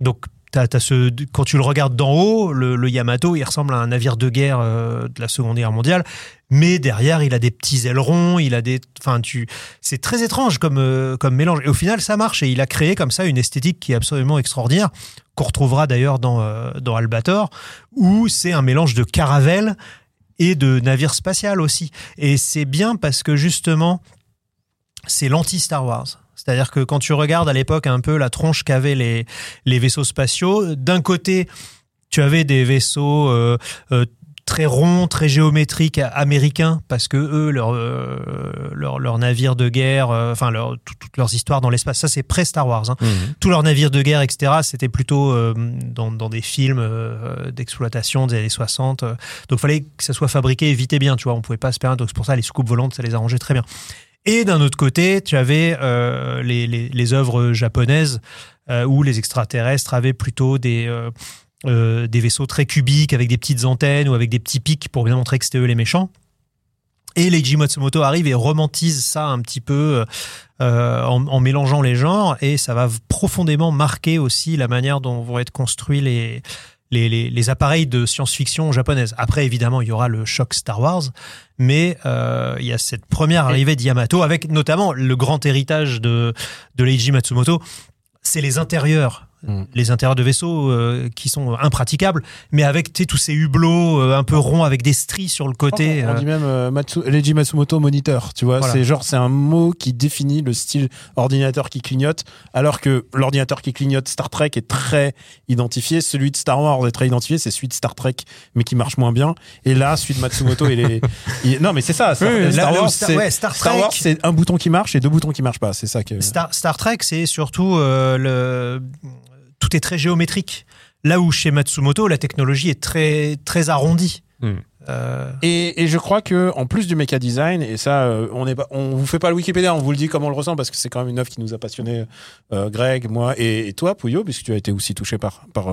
Donc Ce, quand tu le regardes d'en haut, le, Yamato, il ressemble à un navire de guerre euh, de la Seconde Guerre mondiale, mais derrière, il a des petits ailerons, il a des, enfin, tu, c'est très étrange comme, euh, comme mélange. Et au final, ça marche. Et il a créé comme ça une esthétique qui est absolument extraordinaire, qu'on retrouvera d'ailleurs dans, euh, dans Albator, où c'est un mélange de caravelle et de navire spatial aussi. Et c'est bien parce que justement, c'est l'anti-Star Wars. C'est-à-dire que quand tu regardes à l'époque un peu la tronche qu'avaient les, les vaisseaux spatiaux, d'un côté, tu avais des vaisseaux euh, euh, très rond, très géométrique a- américain, parce que eux, leur, euh, leur, leur navire de guerre, euh, enfin, leur, tout- toutes leurs histoires dans l'espace, ça c'est pré-Star Wars. Hein. Tous leurs navires de guerre, etc., c'était plutôt euh, dans, dans des films euh, d'exploitation des années 60. euh. donc, il fallait que ça soit fabriqué vite et bien, tu vois. On pouvait pas se permettre. Donc, c'est pour ça, les soucoupes volantes, ça les arrangeait très bien. Et d'un autre côté, tu avais euh, les, les, les œuvres japonaises euh, où les extraterrestres avaient plutôt des, euh, euh, des vaisseaux très cubiques avec des petites antennes ou avec des petits pics pour bien montrer que c'était eux les méchants. Et Leiji Matsumoto arrive et romantise ça un petit peu euh, en, en mélangeant les genres et ça va profondément marquer aussi la manière dont vont être construits les, les, les, les appareils de science-fiction japonaise. Après, évidemment, il y aura le choc Star Wars, mais euh, il y a cette première arrivée d'Yamato avec notamment le grand héritage de, de Leiji Matsumoto, c'est les intérieurs. Mm. Les intérieurs de vaisseaux euh, qui sont impraticables, mais avec tous ces hublots euh, un peu ronds avec des stries sur le côté. On, on euh, dit même Matsu, Leiji Matsumoto moniteur, tu vois. Voilà. C'est genre, c'est un mot qui définit le style ordinateur qui clignote, alors que l'ordinateur qui clignote Star Trek est très identifié. Celui de Star Wars est très identifié, c'est celui de Star Trek, mais qui marche moins bien. Et là, celui de Matsumoto, il est. il- Non, mais c'est ça. Star, où Wars, Star- c'est ouais, Star un bouton qui marche et deux boutons qui marchent pas. C'est ça que. Star, Star Trek, c'est surtout euh, le tout est très géométrique. Là où chez Matsumoto, la technologie est très très arrondie. Hmm. Euh, Et, et je crois que en plus du méca design, et ça, euh, on est pas, on vous fait pas le Wikipédia, on vous le dit comme on le ressent parce que c'est quand même une œuvre qui nous a passionné, euh, Greg, moi et, et toi, Pouillot, puisque tu as été aussi touché par par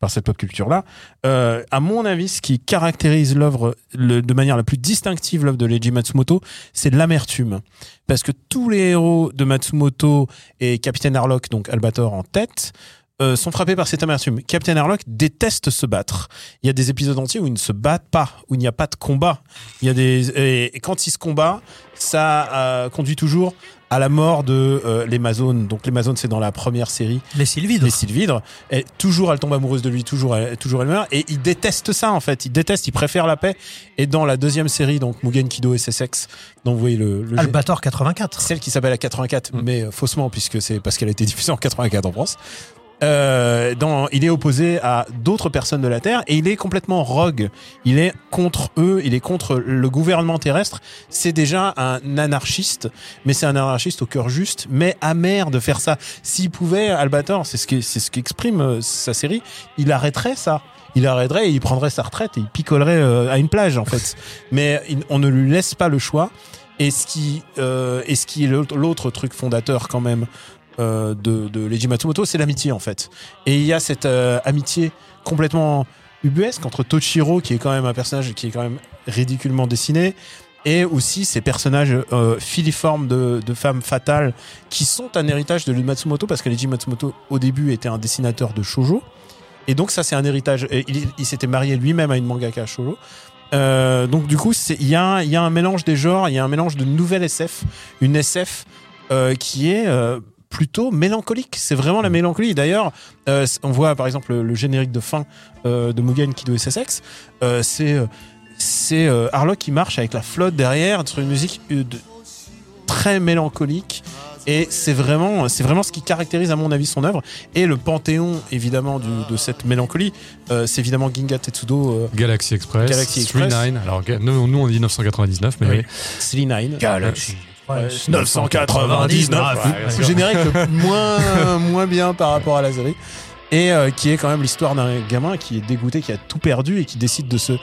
par cette pop culture là. Euh, à mon avis, ce qui caractérise l'œuvre de manière la plus distinctive l'œuvre de Leiji Matsumoto, c'est l'amertume, parce que tous les héros de Matsumoto et Capitaine Harlock, donc Albator en tête. Euh, sont frappés par cette amertume. Captain Harlock déteste se battre. Il y a des épisodes entiers où ils ne se battent pas, où il n'y a pas de combat. Il y a des et, et quand il se combat, ça euh, conduit toujours à la mort de euh, les Mazones. Donc les Mazones, c'est dans la première série, les Sylvidres. les Sylvidres. Et toujours, elle tombe amoureuse de lui, toujours, elle, toujours elle meurt. Et il déteste ça en fait. Il déteste, il préfère la paix. Et dans la deuxième série, donc Mugen Kido SSX, dont vous voyez le, le Albator 84. celle qui s'appelle la 84, Mm. mais euh, faussement puisque c'est parce qu'elle a été diffusée en 84 en France. Euh, dans, il est opposé à d'autres personnes de la Terre et il est complètement rogue. Il est contre eux, il est contre le gouvernement terrestre. C'est déjà un anarchiste, mais c'est un anarchiste au cœur juste, mais amer de faire ça. S'il pouvait, Albator, c'est ce qui, c'est ce qu'exprime euh, sa série, il arrêterait ça. Il arrêterait et il prendrait sa retraite et il picolerait euh, à une plage en fait. Mais on ne lui laisse pas le choix. Et ce qui, euh, et ce qui est l'autre truc fondateur quand même euh, de, de Leiji Matsumoto, c'est l'amitié en fait. Et il y a cette euh, amitié complètement ubuesque entre Toshiro, qui est quand même un personnage qui est quand même ridiculement dessiné, et aussi ces personnages euh, filiformes de, femmes fatales qui sont un héritage de Matsumoto, parce que Leiji Matsumoto au début était un dessinateur de shoujo. Et donc ça c'est un héritage. Il s'était marié lui-même à une mangaka shoujo. Euh, donc du coup, il y, a un- mélange des genres, il y a un mélange de nouvelle SF, une SF qui est plutôt mélancolique. C'est vraiment la mélancolie. D'ailleurs, euh, on voit par exemple le, le générique de fin euh, de Mugen Kido SSX. Euh, c'est euh, c'est euh, Harlock qui marche avec la flotte derrière sur une musique euh, de- très mélancolique. Et c'est vraiment, c'est vraiment ce qui caractérise à mon avis son œuvre. Et le panthéon évidemment du- de cette mélancolie, euh, c'est évidemment Ginga Tetsudo, euh, Galaxy Express, Galaxy Express. 39. Alors, ga- nous, nous, on dit 999, mais Oui. Slee Nine. Galaxy. Ouais, 999. Ce générique moins, moins bien par rapport à la série. Et euh, qui est quand même l'histoire d'un gamin qui est dégoûté, qui a tout perdu et qui décide de se,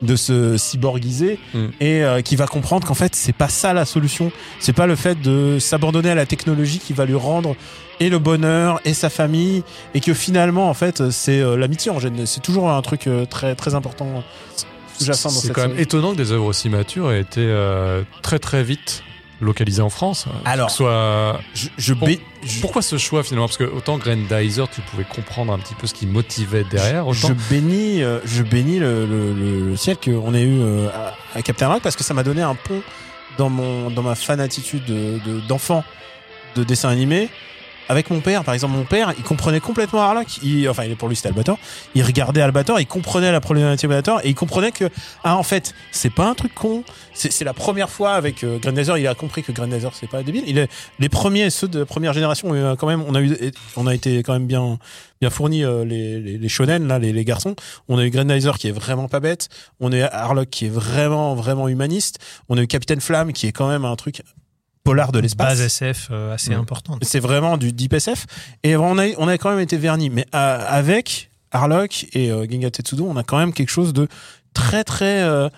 de se cyborgiser Mm. et euh, qui va comprendre qu'en fait, c'est pas ça la solution. C'est pas le fait de s'abandonner à la technologie qui va lui rendre et le bonheur et sa famille et que finalement, en fait, c'est euh, l'amitié en général. C'est toujours un truc très, très important C'est quand même étonnant que des œuvres aussi matures aient été très très vite localisées en France. Alors, Que ce soit... Je, je Bon, bé- je- Pourquoi ce choix finalement? Parce que autant Grandizer, tu pouvais comprendre un petit peu ce qui motivait derrière, autant... Je bénis, euh, je bénis le, le- le- le ciel qu'on ait eu euh, à, Captain Rock parce que ça m'a donné un pont dans mon dans ma fanatitude de- de- d'enfant de, dessin animé avec mon père, par exemple, mon père, il comprenait complètement Harlock. Il, enfin, il pour lui, c'était Albator. Il regardait Albator, il comprenait la problématique d'Albator et il comprenait que, ah, en fait, c'est pas un truc con. C'est la première fois avec euh, il a compris que Grenadier, c'est pas débile. Il est, les premiers, ceux de première génération, ont eu, quand même, on a eu, on a été quand même bien, bien fournis, euh, les, les, les shonen, là, les, garçons. On a eu Grenadier qui est vraiment pas bête. On a eu Harlock qui est vraiment, vraiment humaniste. On a eu Capitaine Flamme qui est quand même un truc polar de l'espace. Base SF euh, assez importante. C'est vraiment du deep SF. Et on a, on a quand même été vernis. Mais euh, avec Harlock et euh, Genga Tetsudo, on a quand même quelque chose de très, très. euh,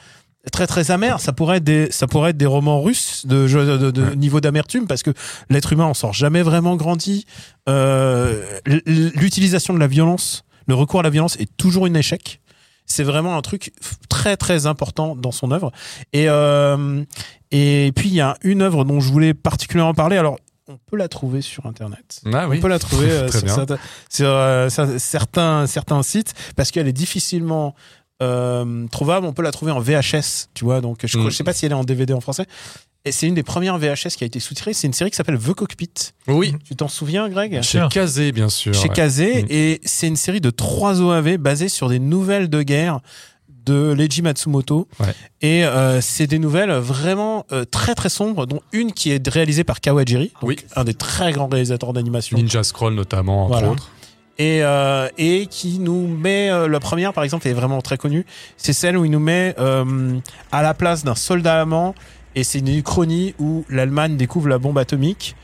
très très amer ça pourrait être des ça pourrait être des romans russes de, de, de- de Ouais. niveau d'amertume parce que l'être humain en sort jamais vraiment grandi euh, l'utilisation de la violence le recours à la violence est toujours un échec c'est vraiment un truc très très important dans son œuvre et euh, et puis il y a une œuvre dont je voulais particulièrement parler alors on peut la trouver sur internet Ah oui. on peut la trouver euh, sur, bien. certains, sur, euh, cer- certains, certains sites parce qu'elle est difficilement euh, trouvable. On peut la trouver en VHS, tu vois. Donc, je, crois- Mm. sais pas si elle est en DVD en français. Et c'est une des premières VHS qui a été sous-tirée. C'est une série qui s'appelle The Cockpit. Oui. Tu t'en souviens, Greg? Chez. Kazé, bien sûr. Chez. Kazé. Mm. Et c'est une série de trois OAV basées sur des nouvelles de guerre de Leiji Matsumoto. Ouais. Et euh, c'est des nouvelles vraiment euh, très très sombres, dont une qui est réalisée par Kawajiri, Oui. un des très grands réalisateurs d'animation Ninja Scroll notamment, entre Voilà. autres. et, euh, et qui nous met euh, la première par exemple est vraiment très connue c'est celle où il nous met euh, à la place d'un soldat allemand et c'est une uchronie où l'Allemagne découvre la bombe atomique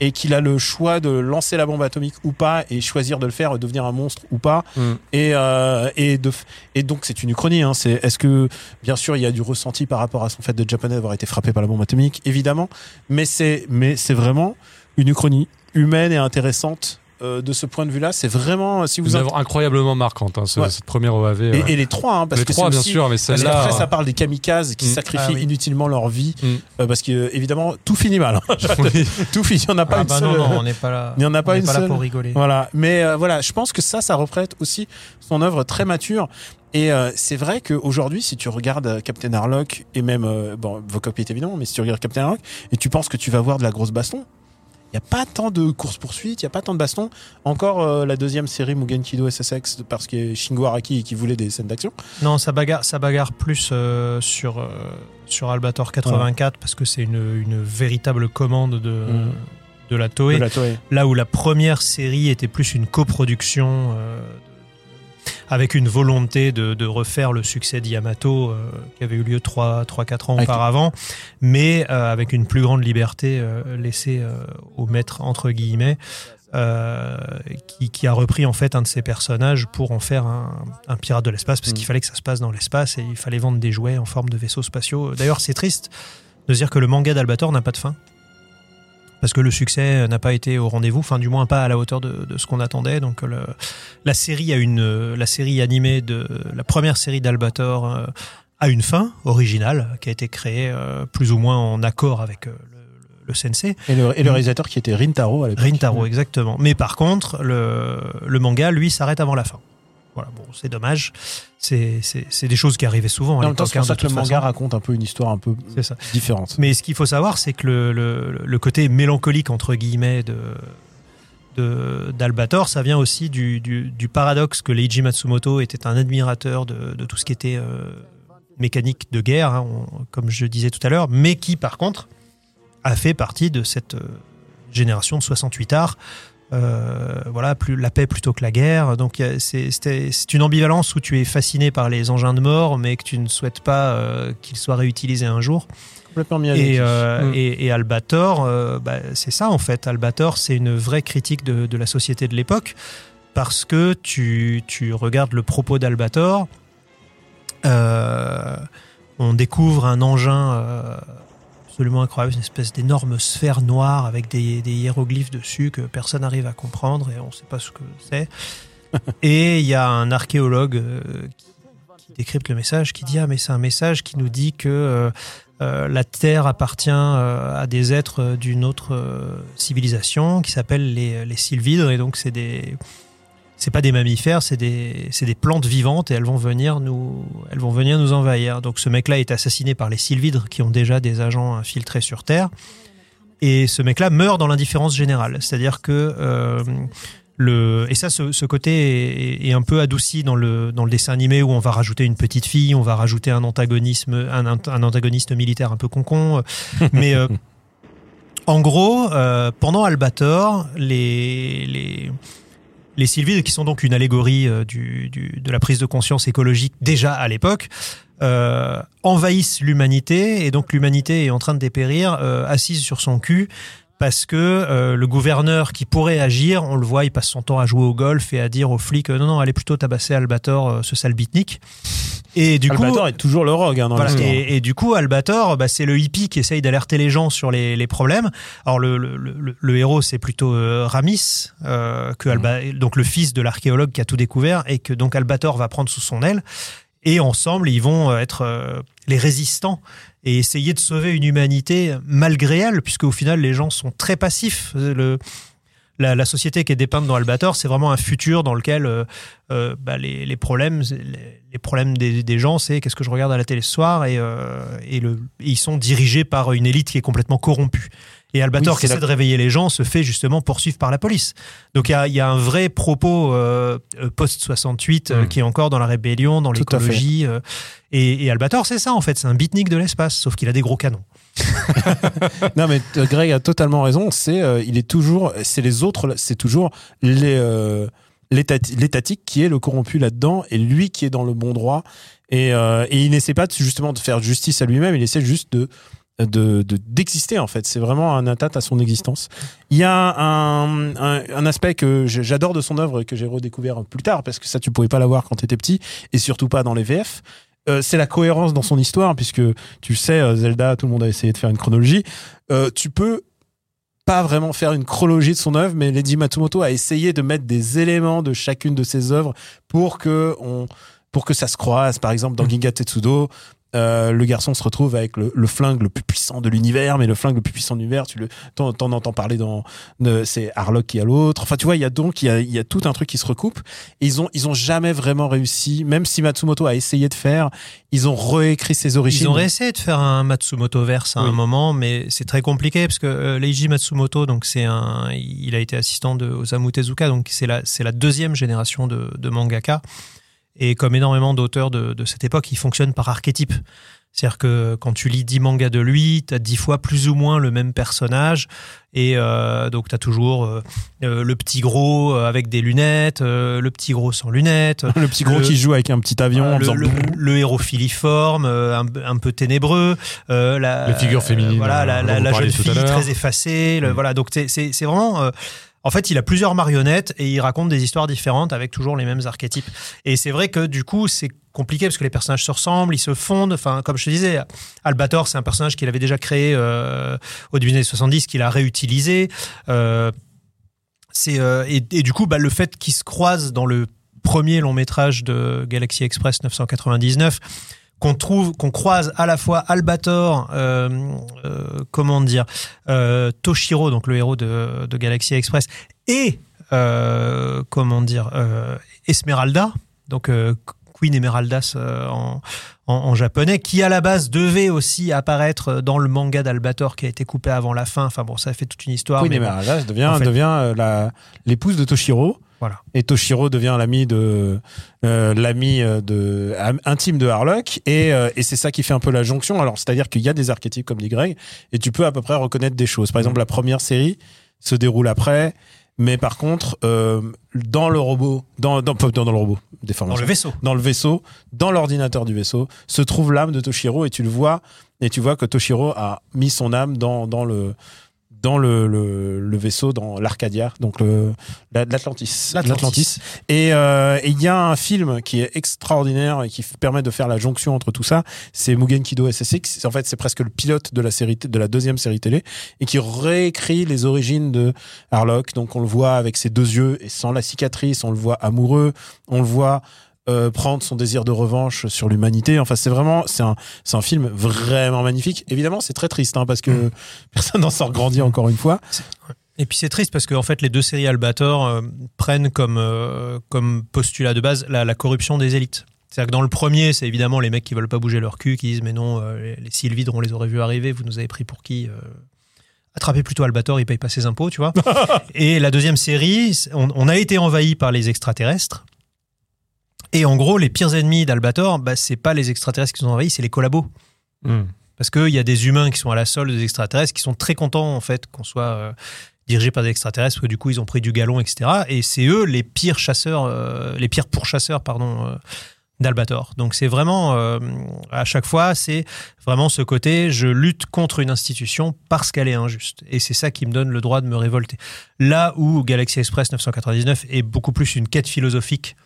et qu'il a le choix de lancer la bombe atomique ou pas et choisir de le faire devenir un monstre ou pas Mm. et euh, et de et donc c'est une uchronie hein, c'est est-ce que bien sûr il y a du ressenti par rapport à son fait de japonais d'avoir été frappé par la bombe atomique évidemment mais c'est mais c'est vraiment une uchronie humaine et intéressante euh, de ce point de vue-là, c'est vraiment si vous Une œuvre incroyablement marquante, hein, ce- Ouais. cette première OAV. et, ouais. et les trois, hein, parce les que trois, bien aussi- sûr, mais Parce celle-là. qu'après, ça parle des kamikazes qui Mm. sacrifient Ah oui. inutilement leur vie, Mm. euh, parce que euh, évidemment tout finit mal. hein. Oui. tout finit, il n'y en a pas Ah une bah seule. non, non, on n'est pas là. Il y en a pas on n'est une pas là seule. pour rigoler. Voilà, mais euh, voilà, je pense que ça, ça représente aussi son œuvre très mature. Et euh, c'est vrai qu'aujourd'hui, si tu regardes euh, Captain Harlock et même euh, bon, The Cockpit évidemment, mais si tu regardes Captain Harlock et tu penses que tu vas voir de la grosse baston, il n'y a pas tant de course poursuite, il y a pas tant de baston. Encore euh, la deuxième série Mugen Kido SSX parce que Shingo Araki qui voulait des scènes d'action. Non, ça bagarre, ça bagarre plus euh, sur, euh, sur Albator 84 parce que c'est une, une véritable commande de, Mhm. de la Toei. de la Toei. Là où la première série était plus une coproduction avec une volonté de, de refaire le succès d'Yamato euh, qui avait eu lieu 3-4 ans auparavant, mais euh, avec une plus grande liberté euh, laissée au maître, entre guillemets, euh, qui, qui a repris en fait un de ses personnages pour en faire un, un pirate de l'espace, parce Mm. qu'il fallait que ça se passe dans l'espace et il fallait vendre des jouets en forme de vaisseaux spatiaux. D'ailleurs, c'est triste de dire que le manga d'Albator n'a pas de fin parce que le succès n'a pas été au rendez-vous, enfin du moins pas à la hauteur de, de ce qu'on attendait. Donc le- la série a une, la série animée de la première série d'Albator euh, a une fin originale qui a été créée euh, plus ou moins en accord avec euh, le, le- le sensei. Et le, et le réalisateur qui était Rintaro à l'époque. Rintaro, exactement. Mais par contre, le, le manga, lui, s'arrête avant la fin. Voilà, bon, c'est dommage. C'est des choses qui arrivaient souvent En même temps, c'est ça que le manga façon. raconte un peu une histoire un peu ça. différente. Mais ce qu'il faut savoir, c'est que le, le- le côté mélancolique, entre guillemets, de de- d'Albator, ça vient aussi du, du- du paradoxe que Leiji Matsumoto était un admirateur de, de tout ce qui était euh, mécanique de guerre, hein, on- comme je disais tout à l'heure, mais qui, par contre, a fait partie de cette euh, génération de 68 arts. Euh, voilà, plus la paix plutôt que la guerre. Donc c'est une ambivalence où tu es fasciné par les engins de mort, mais que tu ne souhaites pas euh, qu'ils soient réutilisés un jour. Complètement mis à Et, euh, Mm. et, et Albator, euh, bah, c'est ça en fait. Albator, c'est une vraie critique de, de la société de l'époque parce que tu, tu regardes le propos d'Albator. euh, on découvre un engin euh, absolument incroyable, une espèce d'énorme sphère noire avec des, des hiéroglyphes dessus que personne n'arrive à comprendre et on ne sait pas ce que c'est. et il y a un archéologue euh, qui, qui décrypte le message, qui dit ah mais c'est un message qui nous dit que euh, euh, la Terre appartient à des êtres d'une autre civilisation qui s'appellent les, les sylvidres et donc c'est des c'est pas des mammifères, c'est des, c'est des plantes vivantes et elles vont venir nous, elles vont venir nous envahir. Donc ce mec-là est assassiné par les sylvidres qui ont déjà des agents infiltrés sur Terre. Et ce mec-là meurt dans l'indifférence générale. C'est-à-dire que euh, le et ça, ce, ce côté est, est un peu adouci dans le dans le dessin animé où on va rajouter une petite fille, on va rajouter un antagonisme, un, un antagoniste militaire un peu concon. Mais euh, en gros, euh, pendant Albator, les les les Sylvides, qui sont donc une allégorie euh, du, du, de la prise de conscience écologique déjà à l'époque, euh, envahissent l'humanité et donc l'humanité est en train de dépérir, euh, assise sur son cul. Parce que euh, le gouverneur qui pourrait agir, on le voit, il passe son temps à jouer au golf et à dire aux flics euh, non non allez plutôt tabasser Albator, euh, ce sale bitnik. Et du coup, Albator est toujours le rogue hein, dans voilà, et, et du coup, Albator, bah, c'est le hippie qui essaye d'alerter les gens sur les, les problèmes. Alors le, le, le, le héros, c'est plutôt euh, Ramis, euh, que Alba, donc le fils de l'archéologue qui a tout découvert, et que donc Albator va prendre sous son aile. Et ensemble, ils vont être euh, les résistants et essayer de sauver une humanité malgré elle, puisque au final, les gens sont très passifs. La, société qui est dépeinte dans Albator, c'est vraiment un futur dans lequel euh, euh, bah, les, problèmes, les, problèmes des, gens, c'est qu'est-ce que je regarde à la télé ce soir et, euh, ils sont dirigés par une élite qui est complètement corrompue. Et Albator, Oui, qui essaie de réveiller les gens, se fait justement poursuivre par la police. Donc il y a, il y a un vrai propos euh, euh, post-68 euh, Mm. qui est encore dans la rébellion, dans l'écologie. et, et Albator, c'est ça en fait, c'est un beatnik de l'espace, sauf qu'il a des gros canons. Non mais Greg a totalement raison. C'est euh, il est toujours, c'est les autres, c'est toujours les euh, l'étati- l'étatique qui est le corrompu là-dedans et lui qui est dans le bon droit. Et, euh, et il n'essaie pas de- justement de faire justice à lui-même. Il essaie juste de de de- d'exister en fait. C'est vraiment un atteinte à son existence. Il y a un, un, un aspect que j'adore de son œuvre et que j'ai redécouvert plus tard parce que ça tu pouvais pas l'avoir quand t'étais petit et surtout pas dans les VF. Euh, c'est la cohérence dans son histoire puisque tu sais euh, Zelda tout le monde a essayé de faire une chronologie euh, tu peux pas vraiment faire une chronologie de son œuvre, mais Lady Matsumoto a essayé de mettre des éléments de chacune de ses œuvres pour que on, pour que ça se croise. Par exemple, dans Ginga Tetsudo, euh, le garçon se retrouve avec le, le flingue le plus puissant de l'univers, mais le flingue le plus puissant de l'univers, tu le, t'en, t'en entends parler dans, c'est Harlock qui a l'autre. Enfin, tu vois, il y a donc, il y a, y a tout un truc qui se recoupe. Et ils ont, ils ont jamais vraiment réussi, même si Matsumoto a essayé de faire, ils ont réécrit ses origines. Ils ont essayé de faire un Matsumoto verse à Oui. un moment, mais c'est très compliqué parce que euh, Leiji Matsumoto, donc c'est un, il a été assistant de Osamu Tezuka, donc c'est la, c'est la deuxième génération de, de mangaka. Et comme énormément d'auteurs de, de cette époque, il fonctionne par archétype. C'est-à-dire que quand tu lis 10 mangas de lui, tu as 10 fois plus ou moins le même personnage. Et euh, donc, tu as toujours euh, euh, le petit gros avec des lunettes, euh, le petit gros sans lunettes, le petit gros le- qui joue avec un petit avion en le, faisant le, le héros filiforme, euh, un, un peu ténébreux, euh, la, Les figures féminines, voilà, la, la, la jeune fille très effacée. le-. Voilà, donc c'est vraiment. En fait, il a plusieurs marionnettes et il raconte des histoires différentes avec toujours les mêmes archétypes. Et c'est vrai que du coup, c'est compliqué parce que les personnages se ressemblent, ils se fondent. Enfin, comme je te disais, Albator, c'est un personnage qu'il avait déjà créé euh, au début des années 70, qu'il a réutilisé. Euh, euh, et, et du coup, bah, le fait qu'ils se croisent dans le premier long métrage de Galaxy Express 999 qu'on trouve, qu'on croise à la fois Albator, euh, euh, comment dire, euh, Toshiro, donc le héros de, de Galaxy Express, et comment dire, Esmeralda, donc Queen Emeraldas en, en, en japonais, qui à la base devait aussi apparaître dans le manga d'Albator qui a été coupé avant la fin. Enfin bon, ça fait toute une histoire. Oui, mais bon. Devient, En fait- devient l'épouse de Toshiro. Voilà. Et Toshiro devient l'ami de euh, l'ami euh, de intime de Harlock et, euh, et c'est ça qui fait un peu la jonction. Alors c'est-à-dire qu'il y a des archétypes comme dit Greg et tu peux à peu près reconnaître des choses. Par exemple, la première série se déroule après, mais par contre euh, dans le robot, dans dans, dans, dans le robot, dans déformation le vaisseau. dans le vaisseau, dans l'ordinateur du vaisseau, se trouve l'âme de Toshiro et tu le vois et tu vois que Toshiro a mis son âme dans, dans le dans le, le, le vaisseau dans l'Arcadia, donc l'Atlantis. L'Atlantis. Et euh, et il y a un film qui est extraordinaire et qui permet de faire la jonction entre tout ça. C'est Mugen Kido SSX. En fait, c'est presque le pilote de la série de la deuxième série télé et qui réécrit les origines de Harlock. Donc on le voit avec ses deux yeux et sans la cicatrice. On le voit amoureux. On le voit euh, prendre son désir de revanche sur l'humanité. Enfin, c'est vraiment, c'est un, c'est un film vraiment magnifique. Évidemment, c'est très triste hein, parce que personne n'en sort grandi encore une fois. Et puis c'est triste parce que en fait les deux séries Albator euh, prennent comme euh, comme postulat de base la, la corruption des élites. C'est-à-dire que dans le premier, c'est évidemment les mecs qui veulent pas bouger leur cul, qui disent mais non, les, les Sylvides, on les aurait vus arriver, vous nous avez pris pour qui attrapez plutôt Albator, il paye pas ses impôts, tu vois. et la deuxième série, on, on a été envahi par les extraterrestres. Et en gros, les pires ennemis d'Albator, bah, c'est pas les extraterrestres qui nous ont envahis, c'est les collabos. Hmm. Parce qu'il y a des humains qui sont à la solde des extraterrestres qui sont très contents en fait qu'on soit euh, dirigé par des extraterrestres parce que du coup ils ont pris du galon, etc. Et c'est eux les pires chasseurs, euh, les pires pourchasseurs, pardon, euh, d'Albator. Donc c'est vraiment euh, à chaque fois c'est vraiment ce côté je lutte contre une institution parce qu'elle est injuste et c'est ça qui me donne le droit de me révolter. Là où Galaxy Express 999 est beaucoup plus une quête philosophique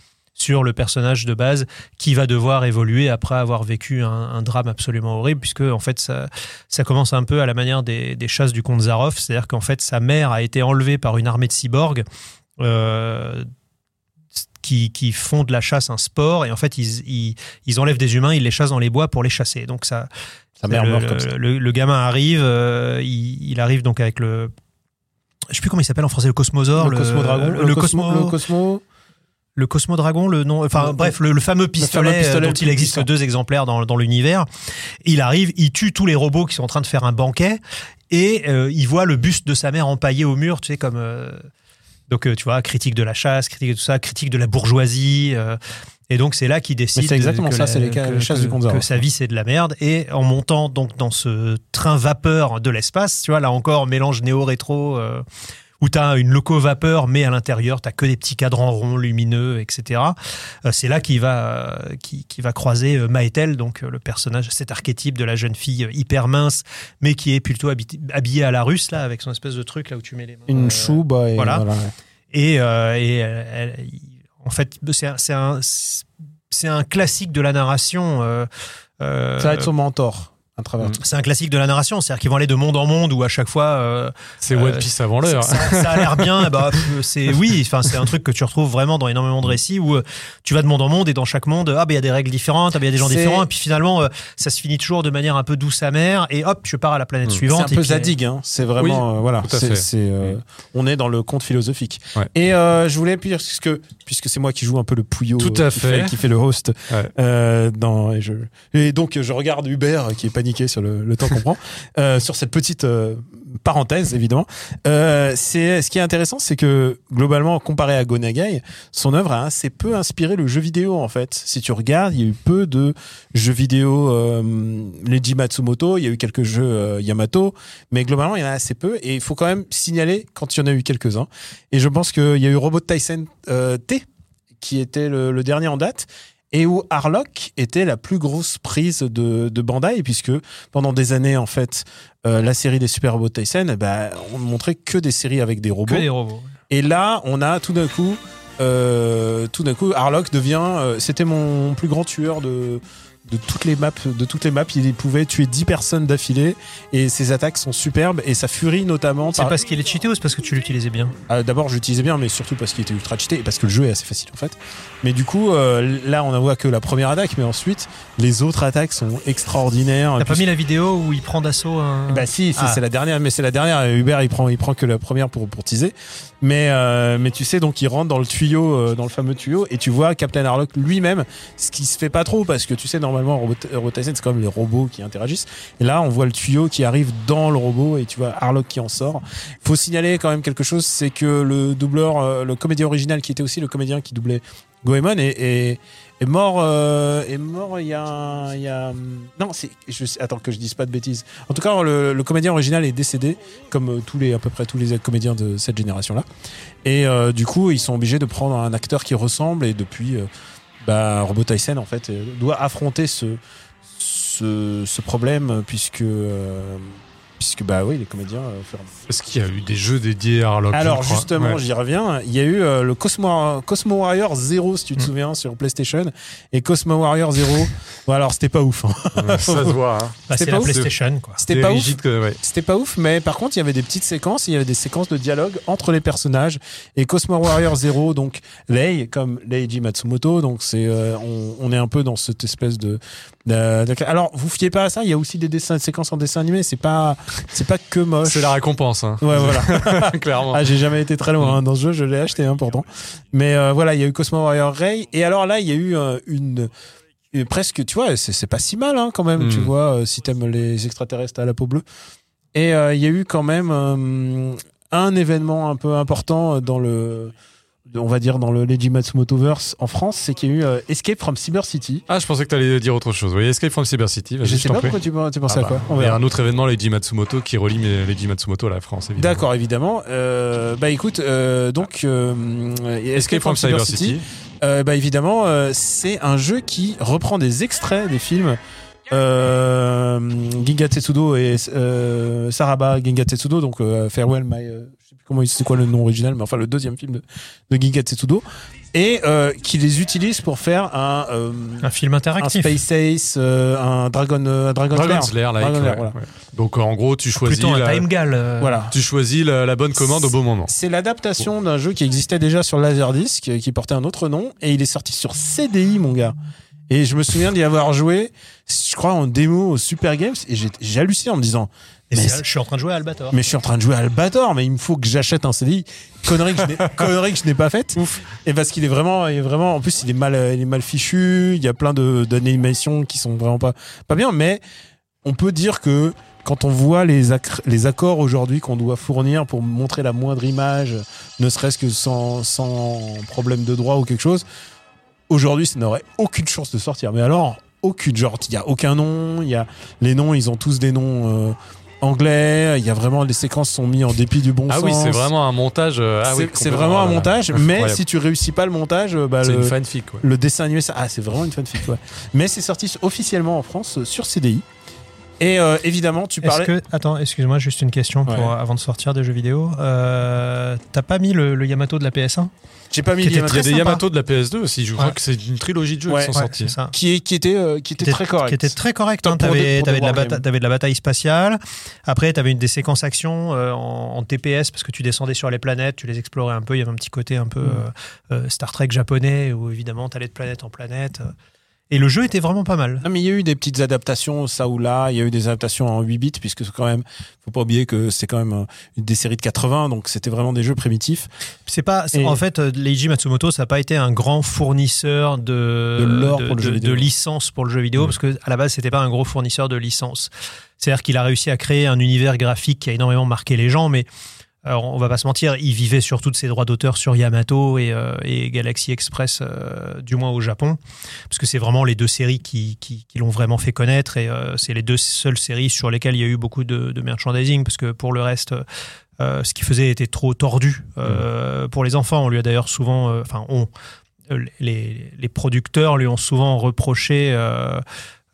sur le personnage de base qui va devoir évoluer après avoir vécu un, un drame absolument horrible puisque en fait ça, ça commence un peu à la manière des, des chasses du comte Zaroff c'est-à-dire qu'en fait sa mère a été enlevée par une armée de cyborgs euh, qui, qui font de la chasse un sport et en fait ils, ils, ils enlèvent des humains ils les chassent dans les bois pour les chasser donc ça Sa mère le, meurt comme ça. le- le gamin arrive euh, il, il arrive donc avec le je sais plus comment il s'appelle en français le cosmosaure le Cosmo Dragon. le, le cosmo Le Cosmo. Le Cosmo Dragon, le nom, enfin Le- bref, le, le fameux pistolet, fameux pistolet euh, dont il existe puissant. deux exemplaires dans, dans l'univers. Il arrive, il tue tous les robots qui sont en train de faire un banquet et euh, il voit le buste de sa mère empaillé au mur, tu sais comme euh, donc euh, tu vois critique de la chasse, critique de tout ça, critique de la bourgeoisie. et donc c'est là qu'il décide c'est exactement que ça, la- c'est les cas- que- les chasses que- du comte Zaroff. que sa vie c'est de la merde. Et en montant donc dans ce train vapeur de l'espace, tu vois là encore mélange néo-rétro. Où tu as une loco-vapeur, mais à l'intérieur, tu que des petits cadrans ronds, lumineux, etc. Euh, c'est là qu'il va, euh, qui, qui va croiser euh, Maëtel, donc le personnage, cet archétype de la jeune fille hyper mince, mais qui est plutôt habi- habillée à la russe, là, avec son espèce de truc là où tu mets les mains. Une euh, chouba et voilà. voilà. ouais. Et, euh, et elle- elle- en fait, c'est un, c'est un, classique de la narration. euh, Ça va être son mentor à travers Mm. tout. c'est un classique de la narration, c'est-à-dire qu'ils vont aller de monde en monde où à chaque fois euh, C'est Euh, One Piece avant l'heure. ça, ça a l'air bien. Bah, c'est oui. Enfin, c'est un truc que tu retrouves vraiment dans énormément de récits où euh, tu vas de monde en monde et dans chaque monde, ah ben il y a des règles différentes, ah ben il y a des gens différents. Et puis finalement, euh, ça se finit toujours de manière un peu douce amère. Et hop, je pars à la planète Mm. suivante. C'est un peu puis- Zadig, hein. c'est vraiment euh, voilà. tout à c'est- euh, on est dans le conte philosophique. Ouais. Et euh, je voulais puisque puisque c'est moi qui joue un peu le pouillot, Tout euh, qui fait. qui fait le host. Ouais. euh, dans et, je, et donc je regarde Hubert qui est paniqué sur le, le temps qu'on prend euh, sur cette petite euh, parenthèse évidemment. Euh, c'est ce qui est intéressant, c'est que globalement comparé à Gonagai, son œuvre a assez peu inspiré le jeu vidéo en fait. Si tu regardes, il y a eu peu de jeux vidéo euh, Leiji Matsumoto, il y a eu quelques jeux Yamato, mais globalement il y en a assez peu et il faut quand même signaler quand il y en a eu quelques-uns. Et je pense qu'il y a eu Robot Tyson T qui était le, le dernier en date et où Harlock était la plus grosse prise de, de Bandai puisque pendant des années en fait euh, la série des Super Robot Tyson eh ben, on ne montrait que des séries avec des robots que des robots. et là, on a tout d'un coup, euh, tout d'un coup, Harlock devient. euh, C'était mon plus grand tueur de de toutes les maps. De toutes les maps, il pouvait tuer 10 personnes d'affilée et ses attaques sont superbes et sa furie notamment. C'est par- parce qu'il est cheaté ou c'est parce que tu l'utilisais bien? Ah, D'abord, je l'utilisais bien, mais surtout parce qu'il était ultra cheaté et parce que le jeu est assez facile en fait. Mais du coup, euh, là, on voit que la première attaque, mais ensuite, les autres attaques sont extraordinaires. T'as pas mis la vidéo où il prend d'assaut un. bah si, c'est Ah. c'est la dernière, mais c'est la dernière. Hubert, il prend, il prend que la première pour pour teaser. Mais euh, mais tu sais, donc il rentre dans le tuyau, euh, dans le fameux tuyau, et tu vois Captain Harlock lui-même, ce qui se fait pas trop parce que tu sais normalement Robot, Robot Tyson, c'est quand même les robots qui interagissent. Et là, on voit le tuyau qui arrive dans le robot et tu vois Harlock qui en sort. Faut signaler quand même quelque chose, c'est que le doubleur, euh, le comédien original qui était aussi le comédien qui doublait Goemon est, est, est mort euh, est mort il y a non attends que je dise pas de bêtises. En tout cas le, comédien original est décédé comme euh, tous les à peu près tous les comédiens de cette génération là et euh, du coup ils sont obligés de prendre un acteur qui ressemble et depuis bah, Robot Tyson en fait doit affronter ce ce, problème puisque puisque bah oui les comédiens euh. Parce qu'il y a eu des jeux dédiés à Harlock. Alors justement, Ouais. j'y reviens. Il y a eu euh, le Cosmo, Cosmo Warrior 0, si tu te Mm. souviens, sur PlayStation. Et Cosmo Warrior 0, bon alors c'était pas ouf. hein. Ouais, ça se voit. hein. Bah, c'est c'est pas la ouf. PlayStation quoi. C'était pas ouf. rigide que- ouais. C'était pas ouf, mais par contre, il y avait des petites séquences, il y avait des séquences de dialogue entre les personnages. Et Cosmo Warrior 0, donc Lei, comme Leiji Matsumoto, donc c'est, euh, on, on est un peu dans cette espèce de, de- Alors, vous fiez pas à ça, il y a aussi des dessins, des séquences en dessin animé, c'est pas, c'est pas que moche. C'est la récompense. hein. Ouais, voilà. Clairement. Ah, j'ai jamais été très loin hein, dans ce jeu, je l'ai acheté hein, pourtant. Mais euh, voilà, il y a eu Cosmo Warrior Ray. Et alors là, il y a eu euh, une, presque, tu vois, c'est pas si mal hein, quand même, tu vois, euh, si t'aimes les extraterrestres à la peau bleue. Et euh, il y a eu quand même euh, un événement un peu important dans le, on va dire dans le Leiji Matsumotoverse en France, c'est qu'il y a eu euh, Escape from Cyber City. Ah, je pensais que tu allais dire autre chose. Oui, Escape from Cyber City. Je sais pas pourquoi tu, tu pensais Ah à quoi. bah, On Il y a un autre événement, Leiji Matsumoto, qui relie Leiji Matsumoto à la France, évidemment. D'accord, évidemment. Euh, bah écoute, euh, donc Escape from Cyber City. Bah évidemment, c'est un jeu qui reprend des extraits des films euh, Ginga Tetsudo et euh, Saraba Ginga Tetsudo, donc euh, Farewell My, plus comment c'est quoi le nom original, mais enfin le deuxième film de, de Ginga Tetsudo, et euh, qui les utilise pour faire un, euh, Un film un interactif. Space Ace, euh, un Dragon, un Dragon, Dragon's Slayer. Lair, like, Dragon Lair, ouais, voilà. ouais. Donc en gros, tu choisis, Plutôt un la, time gal. euh, Voilà. tu choisis la, la bonne commande au bon moment. C'est l'adaptation d'un jeu qui existait déjà sur Laserdisc, qui portait un autre nom, et il est sorti sur CDI, mon gars. Et je me souviens d'y avoir joué, je crois, en démo au Super Games, et j'ai halluciné en me disant, Et mais, je suis en train de jouer à Albator. mais je suis en train de jouer à Albator, mais il me faut que j'achète un CDI. Connerie que je n'ai- pas faite. Et parce qu'il est vraiment, il est vraiment, en plus, il est mal, il est mal fichu. Il y a plein d'animations qui sont vraiment pas, pas bien. Mais on peut dire que quand on voit les, les accords aujourd'hui qu'on doit fournir pour montrer la moindre image, ne serait-ce que sans, sans problème de droit ou quelque chose, aujourd'hui, ça n'aurait aucune chance de sortir. Mais alors, aucune. Genre, il y a aucun nom. Il y a les noms, ils ont tous des noms. euh, anglais, il y a vraiment les séquences sont mis en dépit du bon Ah sens. oui, c'est vraiment un montage. euh, ah C'est- vraiment un voilà. montage, mais si tu réussis pas le montage, euh, bah, C'est le, une fanfic. Ouais. le dessin animé, ça, ah, c'est vraiment une fanfic, ouais. Mais c'est sorti officiellement en France sur CDI. Et euh, évidemment, tu parlais. que attends, excuse-moi, juste une question pour, Ouais. avant de sortir des jeux vidéo. Euh, T'as pas mis le, le Yamato de la PS1 J'ai pas mis Il y a des sympa. Yamato de la PS2 aussi. Je crois Ouais. que c'est une trilogie de jeux Ouais. qui sont Ouais, sortis. c'est ça. qui, est- qui était, euh, qui était très correct. Qui était très correct. Hein. T'avais de, la wargames. bata- t'avais de la bataille spatiale. Après, t'avais une des séquences actions euh, en, en TPS parce que tu descendais sur les planètes, tu les explorais un peu. Il y avait un petit côté un peu Mm. Star Trek japonais où évidemment t'allais de planète en planète. Et le jeu était vraiment pas mal. Non, mais il y a eu des petites adaptations, ça ou là. Il y a eu des adaptations en 8 bits, puisque quand même, faut pas oublier que c'est quand même euh, des séries de 80, donc c'était vraiment des jeux primitifs. C'est pas, Et- en fait, euh, Leiji Matsumoto, ça n'a pas été un grand fournisseur de, De lore pour le jeu de- vidéo. de licences pour le jeu vidéo, parce que à la base, c'était pas un gros fournisseur de licences. C'est-à-dire qu'il a réussi à créer un univers graphique qui a énormément marqué les gens, mais alors, on va pas se mentir, il vivait surtout de ses droits d'auteur sur Yamato et, euh, et Galaxy Express, euh, du moins au Japon, parce que c'est vraiment les deux séries qui, qui, qui l'ont vraiment fait connaître et euh, c'est les deux seules séries sur lesquelles il y a eu beaucoup de, de merchandising, parce que pour le reste, ce qu'il faisait était trop tordu euh, pour les enfants. On lui a d'ailleurs souvent, enfin, on, les, les producteurs lui ont souvent reproché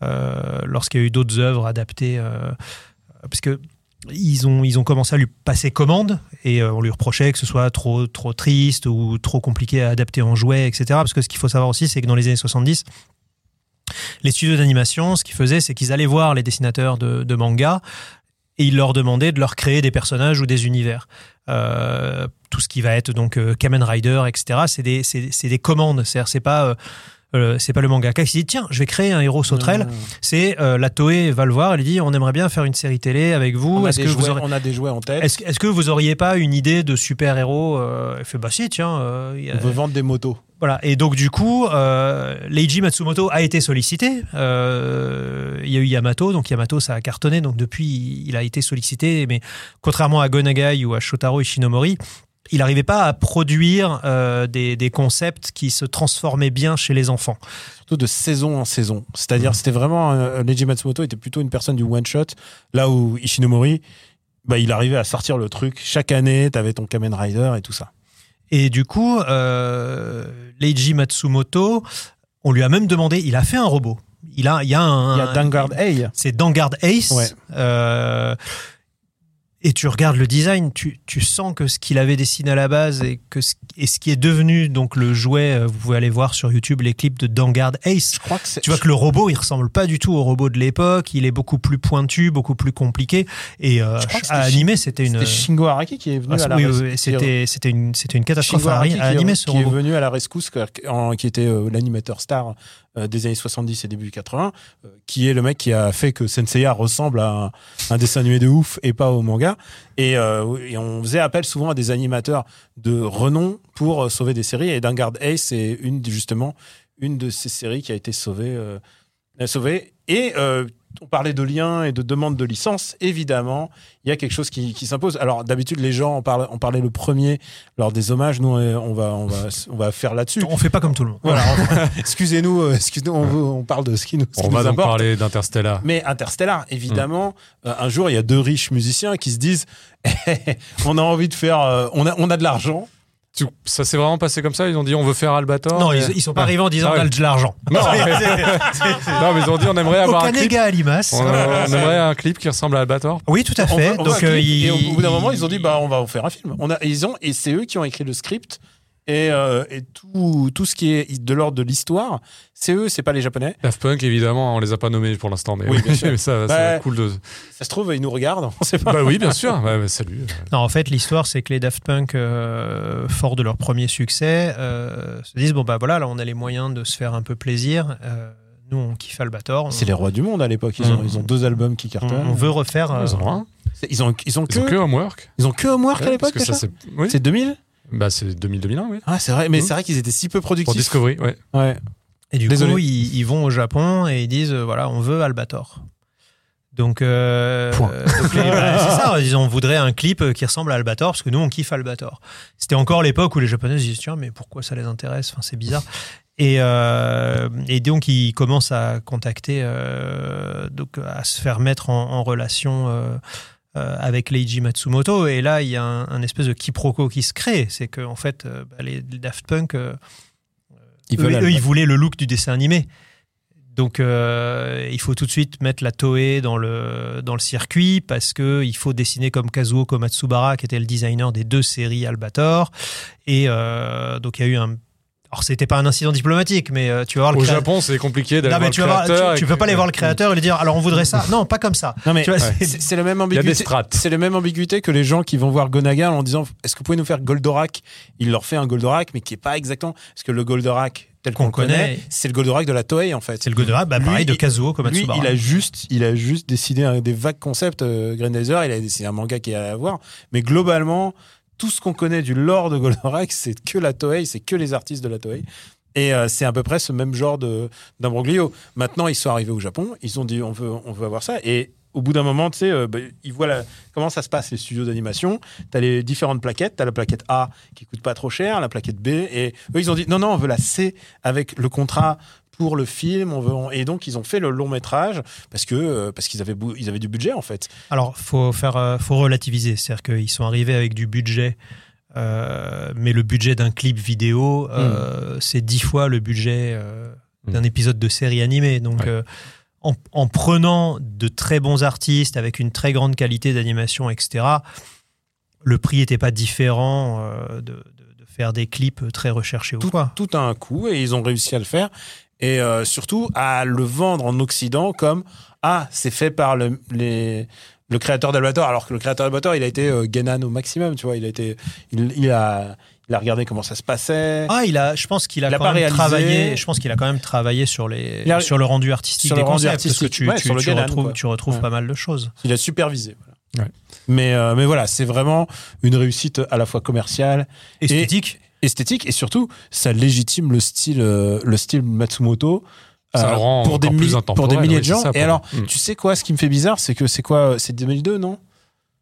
lorsqu'il y a eu d'autres œuvres adaptées, parce que ils ont, ils ont commencé à lui passer commande et euh, on lui reprochait que ce soit trop, trop triste ou trop compliqué à adapter en jouet, etc. Parce que ce qu'il faut savoir aussi, c'est que dans les années 70, les studios d'animation, ce qu'ils faisaient, c'est qu'ils allaient voir les dessinateurs de, manga et ils leur demandaient de leur créer des personnages ou des univers. Euh, tout ce qui va être donc euh, Kamen Rider, etc. C'est des, des commandes. C'est-à-dire, c'est pas, c'est pas le mangaka qui se dit tiens, je vais créer un héros sauterelle. Non, C'est euh, la Toei va le voir, elle dit on aimerait bien faire une série télé avec vous. On a, Est-ce des que, jouets, vous aurez- on a des jouets en tête. est-ce, que vous auriez pas une idée de super héros Il fait bah si tiens. euh, y a- On veut vendre des motos. voilà. Et donc, du coup, euh, Leiji Matsumoto a été sollicité. Euh, il y a eu Yamato, donc Yamato, ça a cartonné. Donc, depuis, il a été sollicité. Mais contrairement à Gonagai ou à Shotaro Ishinomori, il n'arrivait pas à produire euh, des, des concepts qui se transformaient bien chez les enfants. Surtout de saison en saison. C'est-à-dire, Mhm. c'était vraiment. Euh, Leiji Matsumoto était plutôt une personne du one-shot. Là où Ishinomori, bah, il arrivait à sortir le truc. Chaque année, t'avais ton Kamen Rider et tout ça. Et du coup, euh, Leiji Matsumoto, on lui a même demandé, il a fait un robot. Il a, il y a un. Il y a Dangard Hey. C'est Dangard Ace. Ouais. Et tu regardes le design, tu, tu sens que ce qu'il avait dessiné à la base et, que ce, et ce qui est devenu donc le jouet, euh, vous pouvez aller voir sur YouTube les clips de Dangard Ace. Je crois que c'est. Tu vois que le robot, il ressemble pas du tout au robot de l'époque. Il est beaucoup plus pointu, beaucoup plus compliqué. Et euh, à c'était animer, c'était une. C'était Shingo Araki qui est venu Ah, à la oui, oui, c'était c'était une c'était une catastrophe Shingo à, Araki à qui, animer ce qui est venu à la rescousse, qui était euh, l'animateur star des années 70 et début 80, euh, qui est le mec qui a fait que Senseiya ressemble à un, dessin animé de ouf et pas au manga. Et, euh, et on faisait appel souvent à des animateurs de renom pour euh, sauver des séries. Et Dangard Ace, c'est une, justement une de ces séries qui a été sauvée. euh, sauvée. Et euh, on parlait de liens et de demande de licence, évidemment, il y a quelque chose qui, qui s'impose. Alors d'habitude, les gens en parlaient, on parlait le premier lors des hommages. Nous, on va, on va, on va faire là-dessus. On fait pas comme tout le monde. Voilà. excusez-nous, euh, excusez-nous, on, veut- on parle de ce qui nous, ce On qui va nous donc importe. parler d'Interstellar. Mais Interstellar, évidemment, euh, un jour, il y a deux riches musiciens qui se disent on a envie de faire, euh, on, a, on a de l'argent. Ça s'est vraiment passé comme ça Ils ont dit on veut faire Albator Non, ils, ils sont pas arrivés en disant Ah on a de l'argent. Non, mais- non, mais ils ont dit on aimerait avoir un clip. À Limace. On, on aimerait un clip qui ressemble à Albator. Oui, tout à On fait. veut- on veut Donc, euh, et au bout d'un moment, ils ont dit bah on va en faire un film. On a, ils ont et c'est eux qui ont écrit le script et, euh, et tout, tout ce qui est de l'ordre de l'histoire, c'est eux, c'est pas les japonais. Daft Punk, évidemment, on les a pas nommés pour l'instant, mais Oui, bien sûr. mais ça, Bah, c'est cool de. Ça se trouve, ils nous regardent, on sait pas. Bah oui, bien sûr. Bah, salut. Non, en fait, l'histoire, c'est que les Daft Punk, euh, forts de leur premier succès, euh, se disent bon, bah voilà, là, on a les moyens de se faire un peu plaisir. Euh, nous, on kiffe Albator. On, C'est les rois du monde à l'époque. Ils ont, Mm. ils ont deux albums qui on, cartonnent. on veut refaire. Ils ont un. Ils ont, ils ont que, Ils ont que Homework. ils ont que Homework à l'époque. c'est. Oui. C'est 2000 Bah, c'est 2000-2001, oui. Ah, c'est vrai. Mais Mm. c'est vrai qu'ils étaient si peu Pour productifs. Discovery, ouais. Ouais. Et du Désolé. coup, ils, ils vont au Japon et ils disent euh, voilà, on veut Albator. Donc, euh, Point. euh, donc les- bah, c'est ça. Ils disent on voudrait un clip euh, qui ressemble à Albator parce que nous, on kiffe Albator. C'était encore l'époque où les Japonais se disent tiens, mais pourquoi ça les intéresse? Enfin, c'est bizarre. Et, euh, et donc, ils commencent à contacter, euh, donc à se faire mettre en, en relation. Euh, avec Leiji Matsumoto et là il y a un, un espèce de quiproquo qui se crée c'est que en fait euh, bah, les, les Daft Punk euh, Ils eux, ils voulaient le look du dessin animé. Donc, euh, il faut tout de suite mettre la Toei dans le, dans le circuit parce que il faut dessiner comme Kazuo Komatsubara, qui était le designer des deux séries Albator. Et euh, donc, il y a eu un. Alors, c'était pas un incident diplomatique, mais euh, tu vas voir le Au créa- Japon, c'est compliqué d'aller Non, voir mais tu, le vas voir- créateur. tu, tu peux pas aller voir le créateur et lui dire alors on voudrait ça. Non, pas comme ça. Non mais ouais. c'est- la même Il y a des ambiguïté. C'est la même ambiguïté que les gens qui vont voir Gonaga en disant est-ce que vous pouvez nous faire Goldorak? Il leur fait un Goldorak mais qui est pas exactement parce que le Goldorak tel qu'on le connaît, connaît. c'est le Goldorak de la Toei en fait. C'est le Godera, bah, Lui, pareil de Kazuo Lui, Komatsubara. il a juste, il a juste dessiné un- des vagues concepts. Euh, Grenadier, il a dessiné un manga qui a à voir. Mais globalement, tout ce qu'on connaît du lore de Goldorak, c'est que la Toei, c'est que les artistes de la Toei. Et euh, c'est à peu près ce même genre d'imbroglio. Maintenant, ils sont arrivés au Japon, ils ont dit on veut, on veut avoir ça. Et au bout d'un moment, tu sais, euh, bah, ils voient comment ça se passe les studios d'animation. Tu as les différentes plaquettes. Tu as la plaquette A qui coûte pas trop cher, la plaquette B. Et eux, ils ont dit non, non, on veut la C avec le contrat pour le film. On veut, et donc, ils ont fait le long métrage parce que euh, parce qu'ils avaient, ils avaient du budget en fait. Alors, faut faire, euh, faut relativiser. C'est-à-dire qu'ils sont arrivés avec du budget, euh, mais le budget d'un clip vidéo, euh, c'est dix fois le budget euh, d'un épisode de série animée. Donc, Ouais. euh, en, en prenant de très bons artistes avec une très grande qualité d'animation, etc., le prix n'était pas différent euh, de, de- de faire des clips très recherchés ou Tout, quoi. tout a un coût et ils ont réussi à le faire. Et euh, surtout à le vendre en Occident comme Ah, c'est fait par le, les, le créateur d'Albator. Alors que le créateur d'Albator, il a été euh, Genan au maximum, tu vois. Il a, été, il, il a, il a regardé comment ça se passait. Ah, il a, je pense qu'il a, Il a quand pas même réalisé. travaillé. Je pense qu'il a quand même travaillé sur les, a- sur le rendu artistique sur des le rendu concepts, parce que artistique. tu, Ouais, tu- sur le tu retrouves, quoi. tu retrouves Ouais. pas mal de choses. Il a supervisé. voilà. Ouais. Mais, euh, mais voilà, c'est vraiment une réussite à la fois commerciale, Esthétique. Esthétique et surtout, ça légitime le style, euh, le style Matsumoto. Ça euh, rend pour, des plus pour milliers de gens. ça, et alors, tu sais quoi, ce qui me fait bizarre, c'est que c'est quoi C'est 2002, non?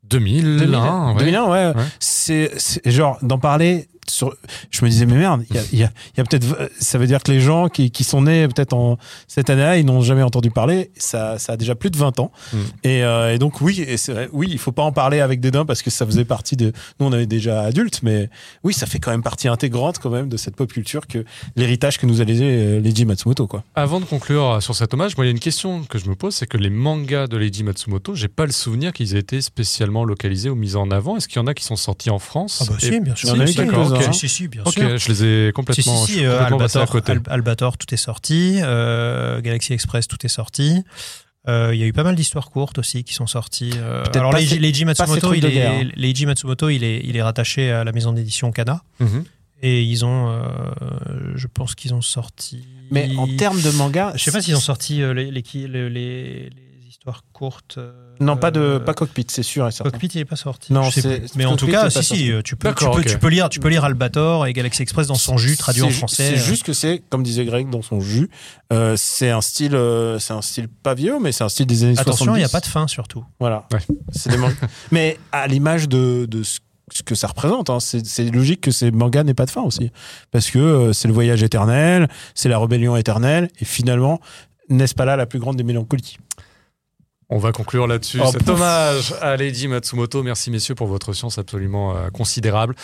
2001, ouais. 2001, ouais. Ouais. C'est- genre d'en parler. Sur, je me disais mais merde, il y a, il y a- il y a peut-être, ça veut dire que les gens qui, qui sont nés peut-être en cette année-là, ils n'ont jamais entendu parler. Ça, ça a déjà plus de 20 ans. Mm. Et, euh, et donc oui, et vrai, oui, il faut pas en parler avec dédain parce que ça faisait partie de. Nous, on avait déjà adultes, mais oui, ça fait quand même partie intégrante quand même de cette pop culture que l'héritage que nous a laissé euh, Leiji Matsumoto, quoi. Avant de conclure sur cet hommage, moi, il y a une question que je me pose, c'est que les mangas de Leiji Matsumoto, j'ai pas le souvenir qu'ils aient été spécialement localisés ou mis en avant. Est-ce qu'il y en a qui sont sortis en France? Ah bah Et- si, bien sûr. il y en a eu Si, quelques-uns, d'accord, hein. ok. Si, si, bien Ok, sûr. je les ai complètement, si, si, euh, complètement passé à Albator, côté. Al- Albator, tout est sorti. euh, Galaxy Express, tout est sorti. Euh, Il y a eu pas mal d'histoires courtes aussi qui sont sorties. euh, alors Leiji, ces- Leiji Matsumoto, il est, hein. Leiji Matsumoto, il est, il est rattaché à la maison d'édition Kana. Mhm. Et ils ont, euh, je pense qu'ils ont sorti. Mais en termes de manga, Je sais pas s'ils ont sorti euh, les, les, les, les- les histoire courte. euh, Non, pas de euh, pas cockpit, c'est sûr et certain. Cockpit, il est pas sorti. Non, Je sais. Mais en tout cas, si, si, euh, tu peux, tu, peux, tu peux lire, tu peux lire Albator et Galaxy Express dans son jus, traduit en français. C'est euh. juste que c'est, comme disait Greg dans son jus, euh, c'est un style, euh, c'est un style pas vieux, mais c'est un style des années 70. Attention, il n'y a pas de fin surtout. Voilà. Ouais. C'est des mangas. mais à l'image de, de ce ce que ça représente, hein, c'est c'est logique que ces mangas n'aient pas de fin aussi, parce que euh, c'est le voyage éternel, c'est la rébellion éternelle, et finalement, n'est-ce pas là la plus grande des mélancolies? On va conclure là-dessus. Oh, Cet hommage à Lady Matsumoto. Merci messieurs pour votre science absolument euh, considérable.